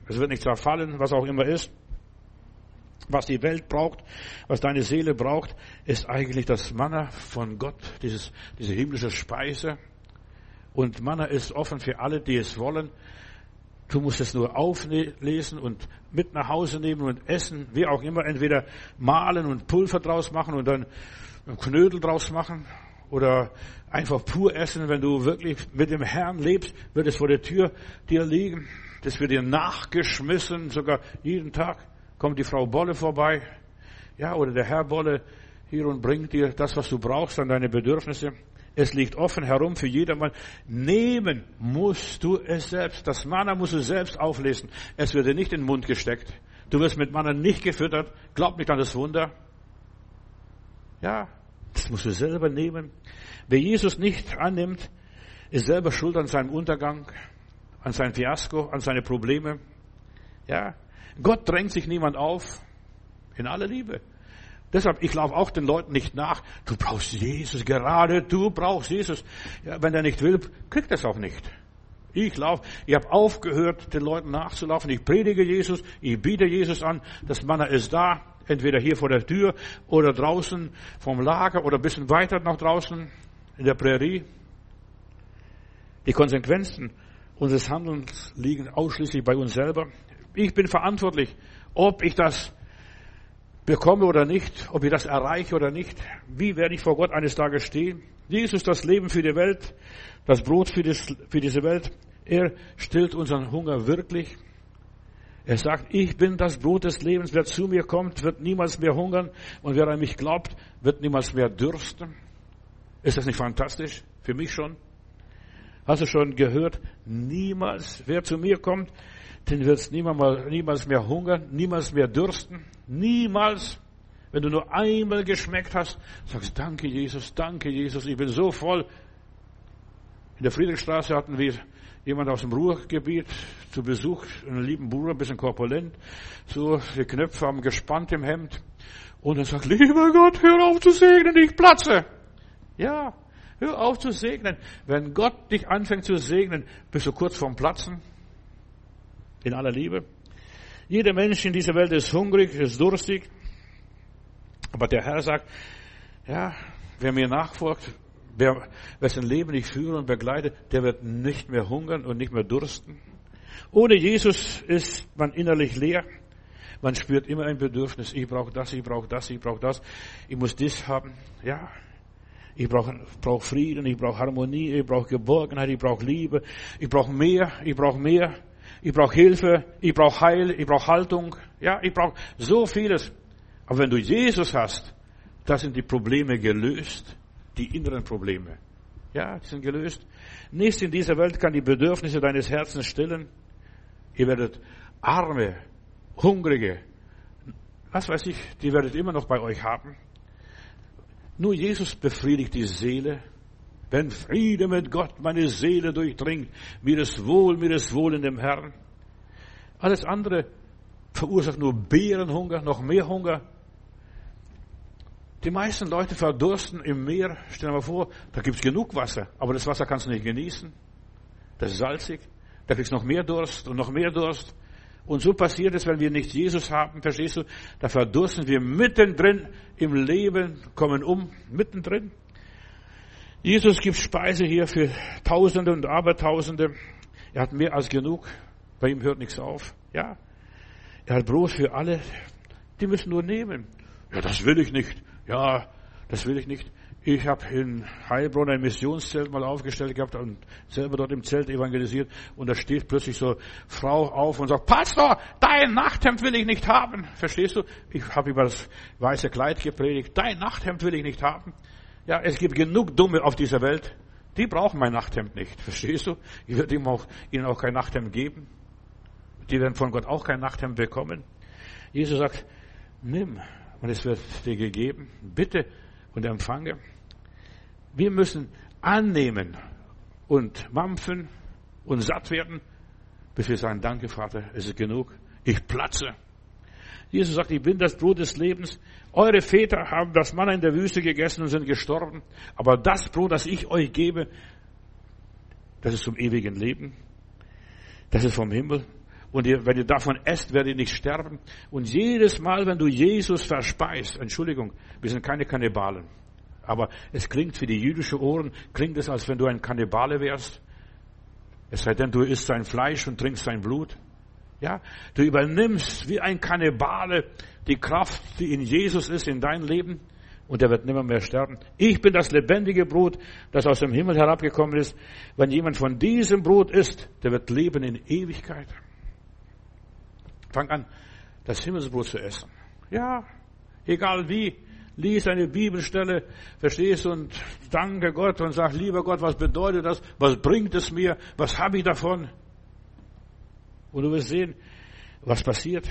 es wird nicht zerfallen, was auch immer ist. Was die Welt braucht, was deine Seele braucht, ist eigentlich das Manna von Gott, dieses, diese himmlische Speise. Und Manna ist offen für alle, die es wollen. Du musst es nur auflesen und mit nach Hause nehmen und essen, wie auch immer, entweder malen und Pulver draus machen und dann Knödel draus machen oder einfach pur essen. Wenn du wirklich mit dem Herrn lebst, wird es vor der Tür dir liegen. Das wird dir nachgeschmissen, sogar jeden Tag kommt die Frau Bolle vorbei, ja, oder der Herr Bolle hier und bringt dir das, was du brauchst an deine Bedürfnisse. Es liegt offen herum für jedermann. Nehmen musst du es selbst. Das Manna musst du selbst auflesen. Es wird dir nicht in den Mund gesteckt. Du wirst mit Manna nicht gefüttert. Glaub nicht an das Wunder. Ja, das musst du selber nehmen. Wer Jesus nicht annimmt, ist selber schuld an seinem Untergang, an sein Fiasko, an seine Probleme. Ja, Gott drängt sich niemand auf. In aller Liebe. Deshalb, ich laufe auch den Leuten nicht nach. Du brauchst Jesus, gerade du brauchst Jesus. Ja, wenn er nicht will, kriegt er es auch nicht. Ich laufe, ich habe aufgehört, den Leuten nachzulaufen. Ich predige Jesus, ich biete Jesus an. Das Mann ist da, entweder hier vor der Tür oder draußen vom Lager oder ein bisschen weiter nach draußen in der Prärie. Die Konsequenzen unseres Handelns liegen ausschließlich bei uns selber. Ich bin verantwortlich, ob ich das bekomme oder nicht, ob ich das erreiche oder nicht. Wie werde ich vor Gott eines Tages stehen? Jesus, das Leben für die Welt, das Brot für, diese Welt. Er stillt unseren Hunger wirklich. Er sagt, ich bin das Brot des Lebens. Wer zu mir kommt, wird niemals mehr hungern. Und wer an mich glaubt, wird niemals mehr dürsten. Ist das nicht fantastisch? Für mich schon. Hast du schon gehört? Niemals, wer zu mir kommt, den wird es niemals mehr hungern, niemals mehr dürsten, niemals. Wenn du nur einmal geschmeckt hast, sagst, danke Jesus, danke Jesus, ich bin so voll. In der Friedrichstraße hatten wir jemand aus dem Ruhrgebiet zu Besuch, einen lieben Bruder, ein bisschen korpulent, so, die Knöpfe haben gespannt im Hemd. Und er sagt, lieber Gott, hör auf zu segnen, ich platze. Ja, hör auf zu segnen. Wenn Gott dich anfängt zu segnen, bist du kurz vorm Platzen in aller Liebe. Jeder Mensch in dieser Welt ist hungrig, ist durstig. Aber der Herr sagt, ja, wer mir nachfolgt, wer, wessen Leben ich führe und begleite, der wird nicht mehr hungern und nicht mehr dursten. Ohne Jesus ist man innerlich leer. Man spürt immer ein Bedürfnis. Ich brauche das, ich brauche das, ich brauche das. Ich muss das haben. Ja. Ich brauche brauch Frieden, ich brauche Harmonie, ich brauche Geborgenheit, ich brauche Liebe. Ich brauche mehr, ich brauche mehr ich brauche Hilfe, ich brauche Heil, ich brauche Haltung, ja, ich brauche so vieles. Aber wenn du Jesus hast, da sind die Probleme gelöst, die inneren Probleme. Ja, die sind gelöst. Nichts in dieser Welt kann die Bedürfnisse deines Herzens stillen. Ihr werdet arme, hungrige, was weiß ich, die werdet immer noch bei euch haben. Nur Jesus befriedigt die Seele wenn Friede mit Gott meine Seele durchdringt, mir ist wohl, mir ist wohl in dem Herrn. Alles andere verursacht nur Bärenhunger, noch mehr Hunger. Die meisten Leute verdursten im Meer. Stell dir mal vor, da gibt's genug Wasser, aber das Wasser kannst du nicht genießen. Das ist salzig. Da kriegst du noch mehr Durst und noch mehr Durst. Und so passiert es, wenn wir nicht Jesus haben, verstehst du? Da verdursten wir mittendrin im Leben, kommen um, mittendrin. Jesus gibt Speise hier für Tausende und Abertausende. Er hat mehr als genug. Bei ihm hört nichts auf. Ja. Er hat Brot für alle. Die müssen nur nehmen. Ja, das will ich nicht. Ja, das will ich nicht. Ich habe in Heilbronn ein Missionszelt mal aufgestellt gehabt und selber dort im Zelt evangelisiert. Und da steht plötzlich so Frau auf und sagt, Pastor, dein Nachthemd will ich nicht haben. Verstehst du? Ich habe über das weiße Kleid gepredigt. Dein Nachthemd will ich nicht haben. Ja, es gibt genug Dumme auf dieser Welt. Die brauchen mein Nachthemd nicht. Verstehst du? Ich werde ihnen auch, ihnen auch kein Nachthemd geben. Die werden von Gott auch kein Nachthemd bekommen. Jesus sagt, nimm und es wird dir gegeben. Bitte und empfange. Wir müssen annehmen und mampfen und satt werden, bis wir sagen, danke Vater, es ist genug. Ich platze. Jesus sagt, ich bin das Brot des Lebens. Eure Väter haben das Manna in der Wüste gegessen und sind gestorben. Aber das Brot, das ich euch gebe, das ist zum ewigen Leben. Das ist vom Himmel. Und ihr, wenn ihr davon esst, werdet ihr nicht sterben. Und jedes Mal, wenn du Jesus verspeist, Entschuldigung, wir sind keine Kannibalen. Aber es klingt für die jüdischen Ohren, klingt es, als wenn du ein Kannibale wärst. Es sei denn, du isst sein Fleisch und trinkst sein Blut. Ja, du übernimmst wie ein Kannibale die Kraft, die in Jesus ist, in dein Leben. Und er wird nimmer mehr sterben. Ich bin das lebendige Brot, das aus dem Himmel herabgekommen ist. Wenn jemand von diesem Brot isst, der wird leben in Ewigkeit. Fang an, das Himmelsbrot zu essen. Ja, egal wie. Lies eine Bibelstelle, verstehst und danke Gott und sag, lieber Gott, was bedeutet das? Was bringt es mir? Was habe ich davon? Und du wirst sehen, was passiert.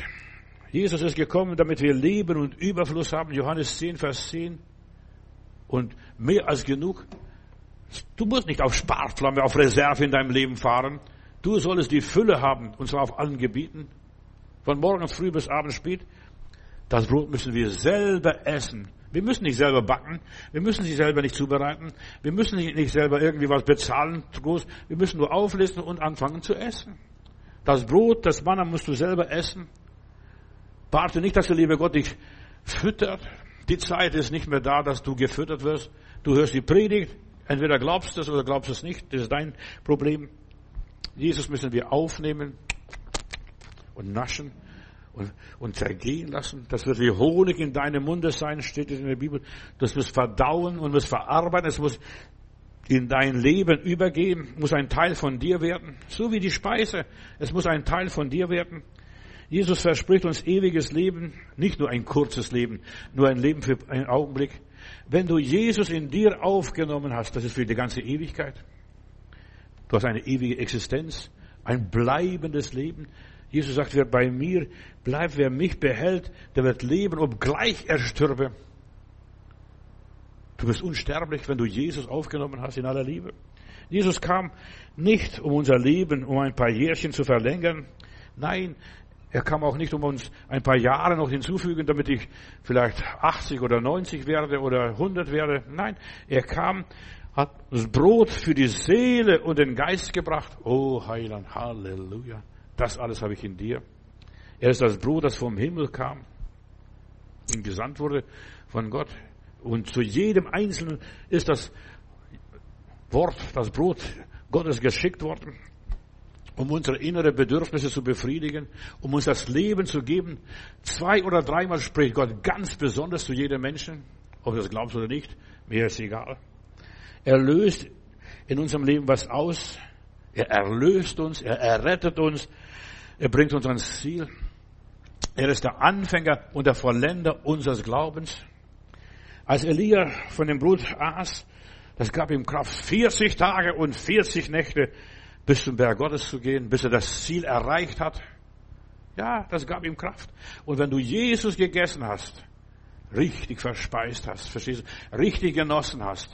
Jesus ist gekommen, damit wir Leben und Überfluss haben. Johannes 10, Vers 10. Und mehr als genug. Du musst nicht auf Sparflamme, auf Reserve in deinem Leben fahren. Du solltest die Fülle haben, und zwar auf allen Gebieten. Von morgens früh bis abends spät. Das Brot müssen wir selber essen. Wir müssen nicht selber backen. Wir müssen sie selber nicht zubereiten. Wir müssen nicht selber irgendwie was bezahlen. Groß. Wir müssen nur auflisten und anfangen zu essen. Das Brot, das Manna musst du selber essen. Warte nicht, dass der liebe Gott dich füttert. Die Zeit ist nicht mehr da, dass du gefüttert wirst. Du hörst die Predigt. Entweder glaubst du es oder glaubst du es nicht. Das ist dein Problem. Jesus müssen wir aufnehmen und naschen und, und zergehen lassen. Das wird wie Honig in deinem Munde sein, steht es in der Bibel. Das muss verdauen und muss verarbeiten. Es muss in dein Leben übergehen, muss ein Teil von dir werden. So wie die Speise. Es muss ein Teil von dir werden. Jesus verspricht uns ewiges Leben, nicht nur ein kurzes Leben, nur ein Leben für einen Augenblick. Wenn du Jesus in dir aufgenommen hast, das ist für die ganze Ewigkeit. Du hast eine ewige Existenz, ein bleibendes Leben. Jesus sagt, wer bei mir bleibt, wer mich behält, der wird leben, obgleich er stürbe. Du bist unsterblich, wenn du Jesus aufgenommen hast in aller Liebe. Jesus kam nicht, um unser Leben um ein paar Jährchen zu verlängern. Nein, er kam auch nicht, um uns ein paar Jahre noch hinzufügen, damit ich vielleicht 80 oder 90 werde oder 100 werde. Nein, er kam, hat das Brot für die Seele und den Geist gebracht. Oh Heiland, Halleluja. Das alles habe ich in dir. Er ist das Brot, das vom Himmel kam, ihm gesandt wurde von Gott. Und zu jedem Einzelnen ist das Wort, das Brot Gottes geschickt worden um unsere innere Bedürfnisse zu befriedigen, um uns das Leben zu geben. Zwei oder dreimal spricht Gott ganz besonders zu jedem Menschen, ob du das glaubst oder nicht, mir ist egal. Er löst in unserem Leben was aus. Er erlöst uns, er errettet uns, er bringt uns ans Ziel. Er ist der Anfänger und der Vollender unseres Glaubens. Als Elia von dem Blut aß, das gab ihm Kraft. 40 Tage und 40 Nächte bis zum Berg Gottes zu gehen, bis er das Ziel erreicht hat. Ja, das gab ihm Kraft. Und wenn du Jesus gegessen hast, richtig verspeist hast, verstehst du, richtig genossen hast,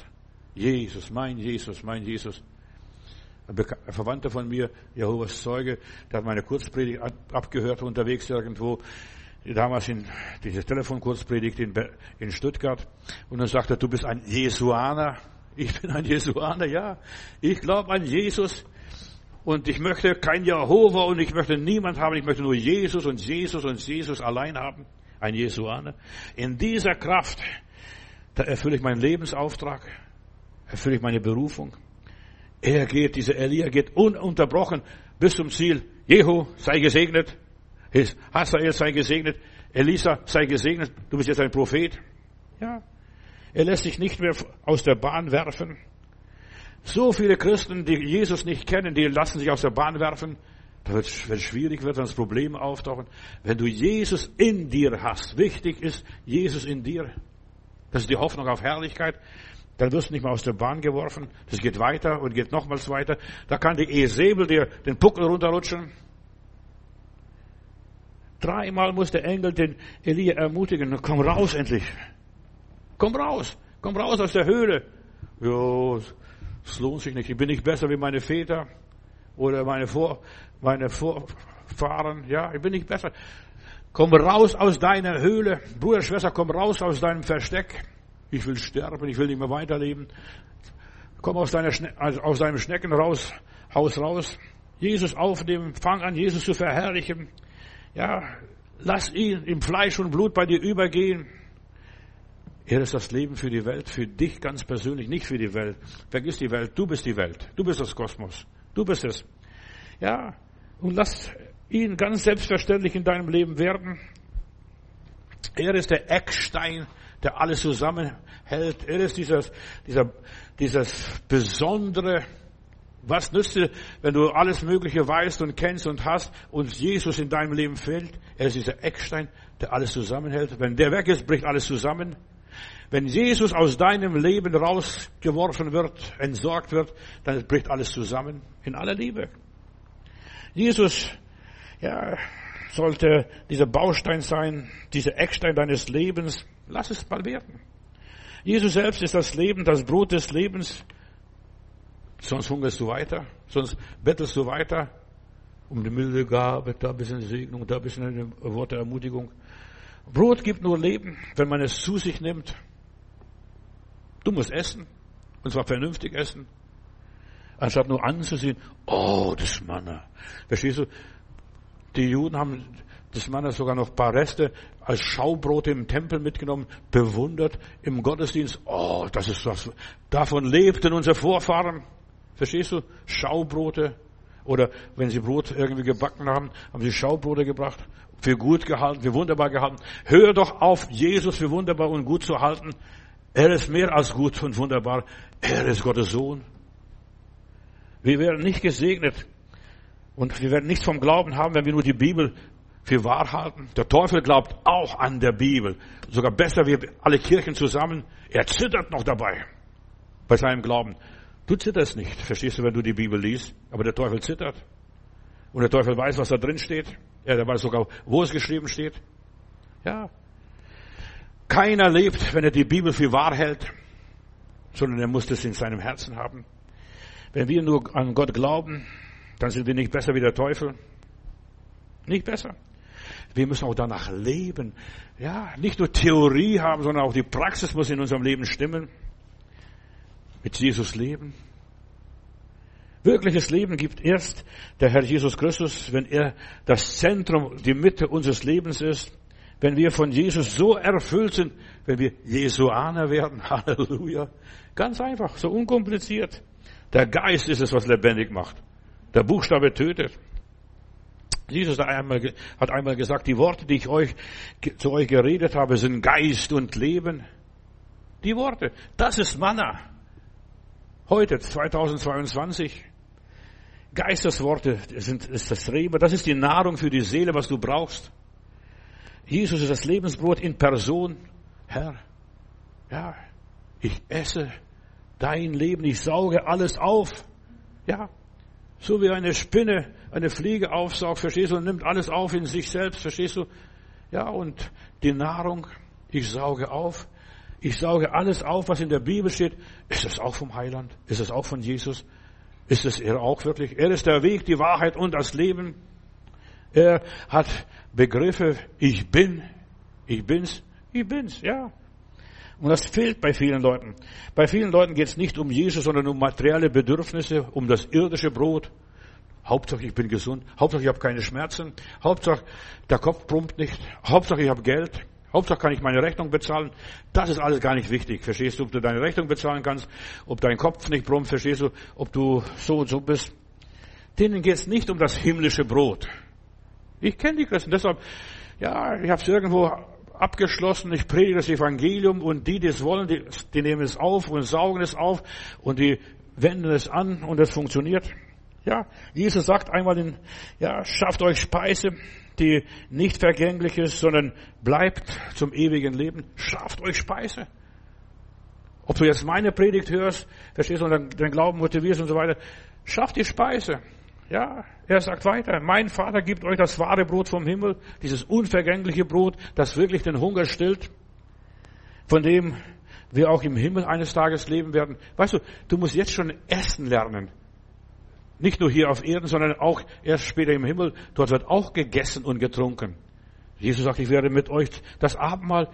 Jesus, mein Jesus, mein Jesus, ein Verwandter von mir, Jehovas Zeuge, der hat meine Kurzpredigt abgehört unterwegs irgendwo, damals in diese Telefonkurzpredigt in, in Stuttgart. Und dann sagte er, du bist ein Jesuaner. Ich bin ein Jesuaner, ja. Ich glaube an Jesus. Und ich möchte kein Jehova und ich möchte niemand haben. Ich möchte nur Jesus und Jesus und Jesus allein haben. Ein Jesuaner. In dieser Kraft, da erfülle ich meinen Lebensauftrag, erfülle ich meine Berufung. Er geht, dieser Elia geht ununterbrochen bis zum Ziel. Jehu, sei gesegnet. Hazael, sei gesegnet. Elisa, sei gesegnet. Du bist jetzt ein Prophet. Ja. Er lässt sich nicht mehr aus der Bahn werfen. So viele Christen, die Jesus nicht kennen, die lassen sich aus der Bahn werfen. Da wird es schwierig, wird das Problem auftauchen. Wenn du Jesus in dir hast, wichtig ist Jesus in dir. Das ist die Hoffnung auf Herrlichkeit. Dann wirst du nicht mehr aus der Bahn geworfen. Das geht weiter und geht nochmals weiter. Da kann die Esebel dir den Puckel runterrutschen. Dreimal muss der Engel den Elia ermutigen. Komm raus endlich. Komm raus. Komm raus aus der Höhle. Jo, es lohnt sich nicht. Ich bin nicht besser wie meine Väter oder meine, Vor, meine Vorfahren. Ja, ich bin nicht besser. Komm raus aus deiner Höhle. Bruder, Schwester, komm raus aus deinem Versteck. Ich will sterben, ich will nicht mehr weiterleben. Komm aus, deiner, also aus deinem Schneckenhaus Haus raus. Jesus aufnehmen, fang an, Jesus zu verherrlichen. Ja, lass ihn im Fleisch und Blut bei dir übergehen. Er ist das Leben für die Welt, für dich ganz persönlich, nicht für die Welt. Vergiss die Welt, du bist die Welt, du bist das Kosmos, du bist es. Ja, und lass ihn ganz selbstverständlich in deinem Leben werden. Er ist der Eckstein, der alles zusammenhält. Er ist dieses, dieser, dieses besondere, was nützt dir, wenn du alles Mögliche weißt und kennst und hast und Jesus in deinem Leben fehlt? Er ist dieser Eckstein, der alles zusammenhält. Wenn der weg ist, bricht alles zusammen. Wenn Jesus aus deinem Leben rausgeworfen wird, entsorgt wird, dann bricht alles zusammen in aller Liebe. Jesus, ja, sollte dieser Baustein sein, dieser Eckstein deines Lebens. Lass es mal werden. Jesus selbst ist das Leben, das Brot des Lebens. Sonst hungerst du weiter, sonst bettelst du weiter um die milde Gabe, da ein bisschen Segnung, da ein bisschen ein Wort der Ermutigung. Brot gibt nur Leben, wenn man es zu sich nimmt. Du musst essen. Und zwar vernünftig essen. Anstatt nur anzusehen, oh, das Manna. Verstehst du? Die Juden haben das Manna sogar noch ein paar Reste als Schaubrote im Tempel mitgenommen, bewundert im Gottesdienst. Oh, das ist was. Davon lebten unsere Vorfahren. Verstehst du? Schaubrote. Oder wenn sie Brot irgendwie gebacken haben, haben sie Schaubrote gebracht. Für gut gehalten, für wunderbar gehalten. Hör doch auf, Jesus für wunderbar und gut zu halten. Er ist mehr als gut und wunderbar. Er ist Gottes Sohn. Wir werden nicht gesegnet und wir werden nichts vom Glauben haben, wenn wir nur die Bibel für wahr halten. Der Teufel glaubt auch an der Bibel. Sogar besser wie alle Kirchen zusammen. Er zittert noch dabei bei seinem Glauben. Du zitterst nicht, verstehst du, wenn du die Bibel liest. Aber der Teufel zittert. Und der Teufel weiß, was da drin steht. Er weiß sogar, wo es geschrieben steht. Ja, keiner lebt, wenn er die Bibel für wahr hält, sondern er muss das in seinem Herzen haben. Wenn wir nur an Gott glauben, dann sind wir nicht besser wie der Teufel. Nicht besser. Wir müssen auch danach leben. Ja, nicht nur Theorie haben, sondern auch die Praxis muss in unserem Leben stimmen. Mit Jesus leben. Wirkliches Leben gibt erst der Herr Jesus Christus, wenn er das Zentrum, die Mitte unseres Lebens ist wenn wir von Jesus so erfüllt sind, wenn wir Jesuaner werden, Halleluja. Ganz einfach, so unkompliziert. Der Geist ist es, was lebendig macht. Der Buchstabe tötet. Jesus hat einmal, gesagt, die Worte, die ich euch, zu euch geredet habe, sind Geist und Leben. Die Worte. Das ist Manna. Heute, 2022. Geistesworte sind, ist das Reben. Das ist die Nahrung für die Seele, was du brauchst. Jesus ist das Lebensbrot in Person. Herr, ja, ich esse dein Leben, ich sauge alles auf. Ja, so wie eine Spinne eine Fliege aufsaugt, verstehst du, und nimmt alles auf in sich selbst, verstehst du? Ja, und die Nahrung, ich sauge auf. Ich sauge alles auf, was in der Bibel steht. Ist es auch vom Heiland? Ist es auch von Jesus? Ist es er auch wirklich? Er ist der Weg, die Wahrheit und das Leben. Er hat Begriffe, ich bin, ich bin's, ich bin's, ja. Und das fehlt bei vielen Leuten. Bei vielen Leuten geht es nicht um Jesus, sondern um materielle Bedürfnisse, um das irdische Brot. Hauptsache ich bin gesund, Hauptsache ich habe keine Schmerzen, Hauptsache der Kopf brummt nicht, Hauptsache ich habe Geld, Hauptsache kann ich meine Rechnung bezahlen. Das ist alles gar nicht wichtig. Verstehst du, ob du deine Rechnung bezahlen kannst, ob dein Kopf nicht brummt, verstehst du, ob du so und so bist. Denen geht es nicht um das himmlische Brot. Ich kenne die Christen, deshalb, ja, ich habe es irgendwo abgeschlossen, ich predige das Evangelium und die, die es wollen, die, die nehmen es auf und saugen es auf und die wenden es an und es funktioniert. Ja, Jesus sagt einmal, in, ja, schafft euch Speise, die nicht vergänglich ist, sondern bleibt zum ewigen Leben. Schafft euch Speise. Ob du jetzt meine Predigt hörst, verstehst du, und den Glauben motivierst und so weiter, schafft die Speise. Ja, er sagt weiter, mein Vater gibt euch das wahre Brot vom Himmel, dieses unvergängliche Brot, das wirklich den Hunger stillt, von dem wir auch im Himmel eines Tages leben werden. Weißt du, du musst jetzt schon essen lernen. Nicht nur hier auf Erden, sondern auch erst später im Himmel. Dort wird auch gegessen und getrunken. Jesus sagt, ich werde mit euch das Abendmahl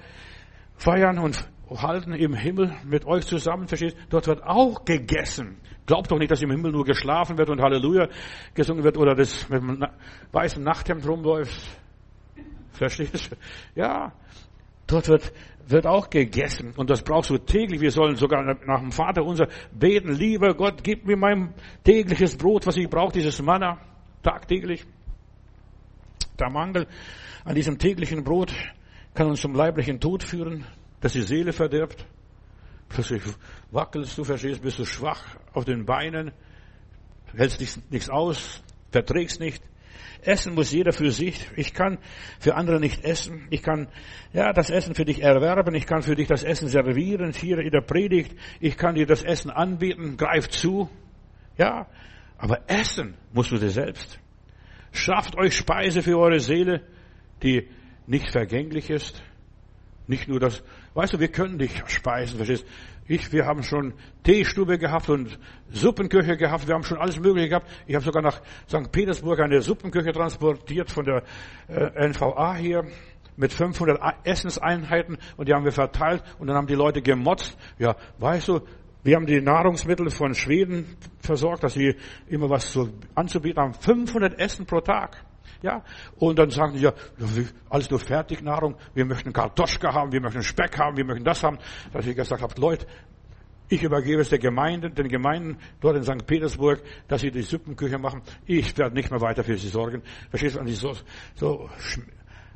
feiern und, halten im Himmel mit euch zusammen, verstehst? Dort wird auch gegessen. Glaubt doch nicht, dass im Himmel nur geschlafen wird und Halleluja gesungen wird oder das mit einem weißen Nachthemd rumläuft. Verstehst? Ja. Dort wird, wird auch gegessen. Und das brauchst du täglich. Wir sollen sogar nach dem Vater unser beten. Lieber Gott, gib mir mein tägliches Brot, was ich brauche, dieses Manna. Tagtäglich. Der Mangel an diesem täglichen Brot kann uns zum leiblichen Tod führen, dass die Seele verdirbt. Plötzlich wackelst du, verstehst, bist du schwach auf den Beinen, hältst nichts aus, verträgst nicht. Essen muss jeder für sich. Ich kann für andere nicht essen. Ich kann, ja, das Essen für dich erwerben. Ich kann für dich das Essen servieren, hier in der Predigt. Ich kann dir das Essen anbieten. Greif zu. Ja. Aber essen musst du dir selbst. Schafft euch Speise für eure Seele, die nicht vergänglich ist. Nicht nur das, weißt du, wir können dich speisen, verstehst? Ich, wir haben schon Teestube gehabt und Suppenküche gehabt, wir haben schon alles Mögliche gehabt. Ich habe sogar nach St. Petersburg eine Suppenküche transportiert von der äh, NVA hier mit 500 Essenseinheiten und die haben wir verteilt und dann haben die Leute gemotzt. Ja, weißt du, wir haben die Nahrungsmittel von Schweden versorgt, dass sie immer was zu, anzubieten haben. 500 Essen pro Tag. Ja, und dann sagen die ja, alles nur Fertignahrung, wir möchten Kartoschka haben, wir möchten Speck haben, wir möchten das haben. Dass ich gesagt habe, Leute, ich übergebe es der Gemeinde, den Gemeinden dort in St. Petersburg, dass sie die Suppenküche machen. Ich werde nicht mehr weiter für sie sorgen. Verstehst du, so, so,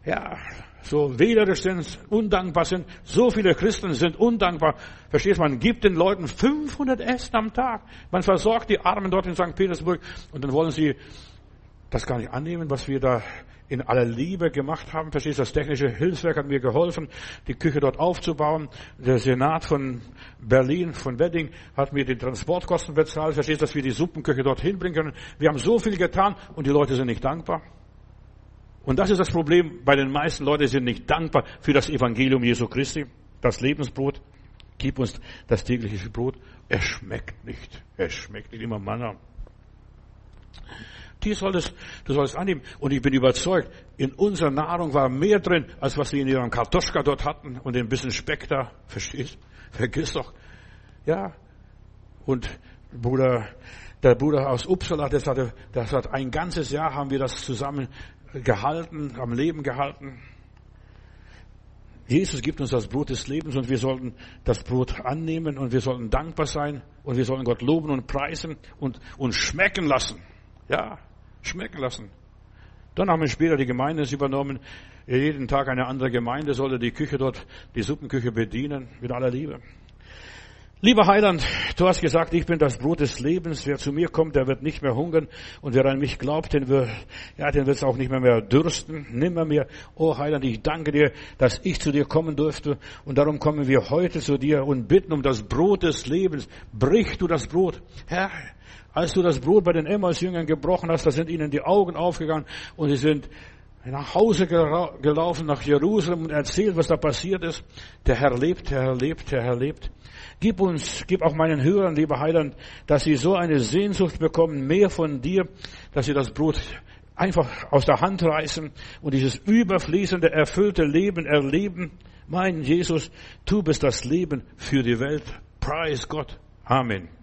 ja, so wählerisch sind, undankbar sind. So viele Christen sind undankbar. Verstehst du, man gibt den Leuten 500 Essen am Tag. Man versorgt die Armen dort in St. Petersburg und dann wollen sie das gar nicht annehmen, was wir da in aller Liebe gemacht haben. Verstehst du, das technische Hilfswerk hat mir geholfen, die Küche dort aufzubauen. Der Senat von Berlin, von Wedding, hat mir die Transportkosten bezahlt. Verstehst du, dass wir die Suppenküche dort hinbringen können. Wir haben so viel getan und die Leute sind nicht dankbar. Und das ist das Problem bei den meisten Leuten, sind nicht dankbar für das Evangelium Jesu Christi, das Lebensbrot. Gib uns das tägliche Brot. Es schmeckt nicht. Es schmeckt nicht immer Manna. Die soll es, du sollst annehmen. Und ich bin überzeugt, in unserer Nahrung war mehr drin, als was sie in ihrem Kartoschka dort hatten und ein bisschen Speck da. Verstehst? Vergiss doch. Ja. Und Bruder, der Bruder aus Uppsala, das hatte, das hat ein ganzes Jahr haben wir das zusammen gehalten, am Leben gehalten. Jesus gibt uns das Brot des Lebens und wir sollten das Brot annehmen und wir sollten dankbar sein und wir sollen Gott loben und preisen und uns schmecken lassen. Ja, schmecken lassen. Dann haben wir später die Gemeinde übernommen. Jeden Tag eine andere Gemeinde sollte die Küche dort, die Suppenküche bedienen, mit aller Liebe. Lieber Heiland, du hast gesagt, ich bin das Brot des Lebens. Wer zu mir kommt, der wird nicht mehr hungern. Und wer an mich glaubt, den wird, ja, den wird es auch nicht mehr, mehr dürsten. Nimmer mehr. Oh Heiland, ich danke dir, dass ich zu dir kommen durfte. Und darum kommen wir heute zu dir und bitten um das Brot des Lebens. Brich du das Brot. Herr, als du das Brot bei den Emmaus-Jüngern gebrochen hast, da sind ihnen die Augen aufgegangen und sie sind nach Hause gelaufen, nach Jerusalem und erzählt, was da passiert ist. Der Herr lebt, der Herr lebt, der Herr lebt. Gib uns, gib auch meinen Hörern, lieber Heiland, dass sie so eine Sehnsucht bekommen, mehr von dir, dass sie das Brot einfach aus der Hand reißen und dieses überfließende, erfüllte Leben erleben. Mein Jesus, du bist das Leben für die Welt. Preis Gott. Amen.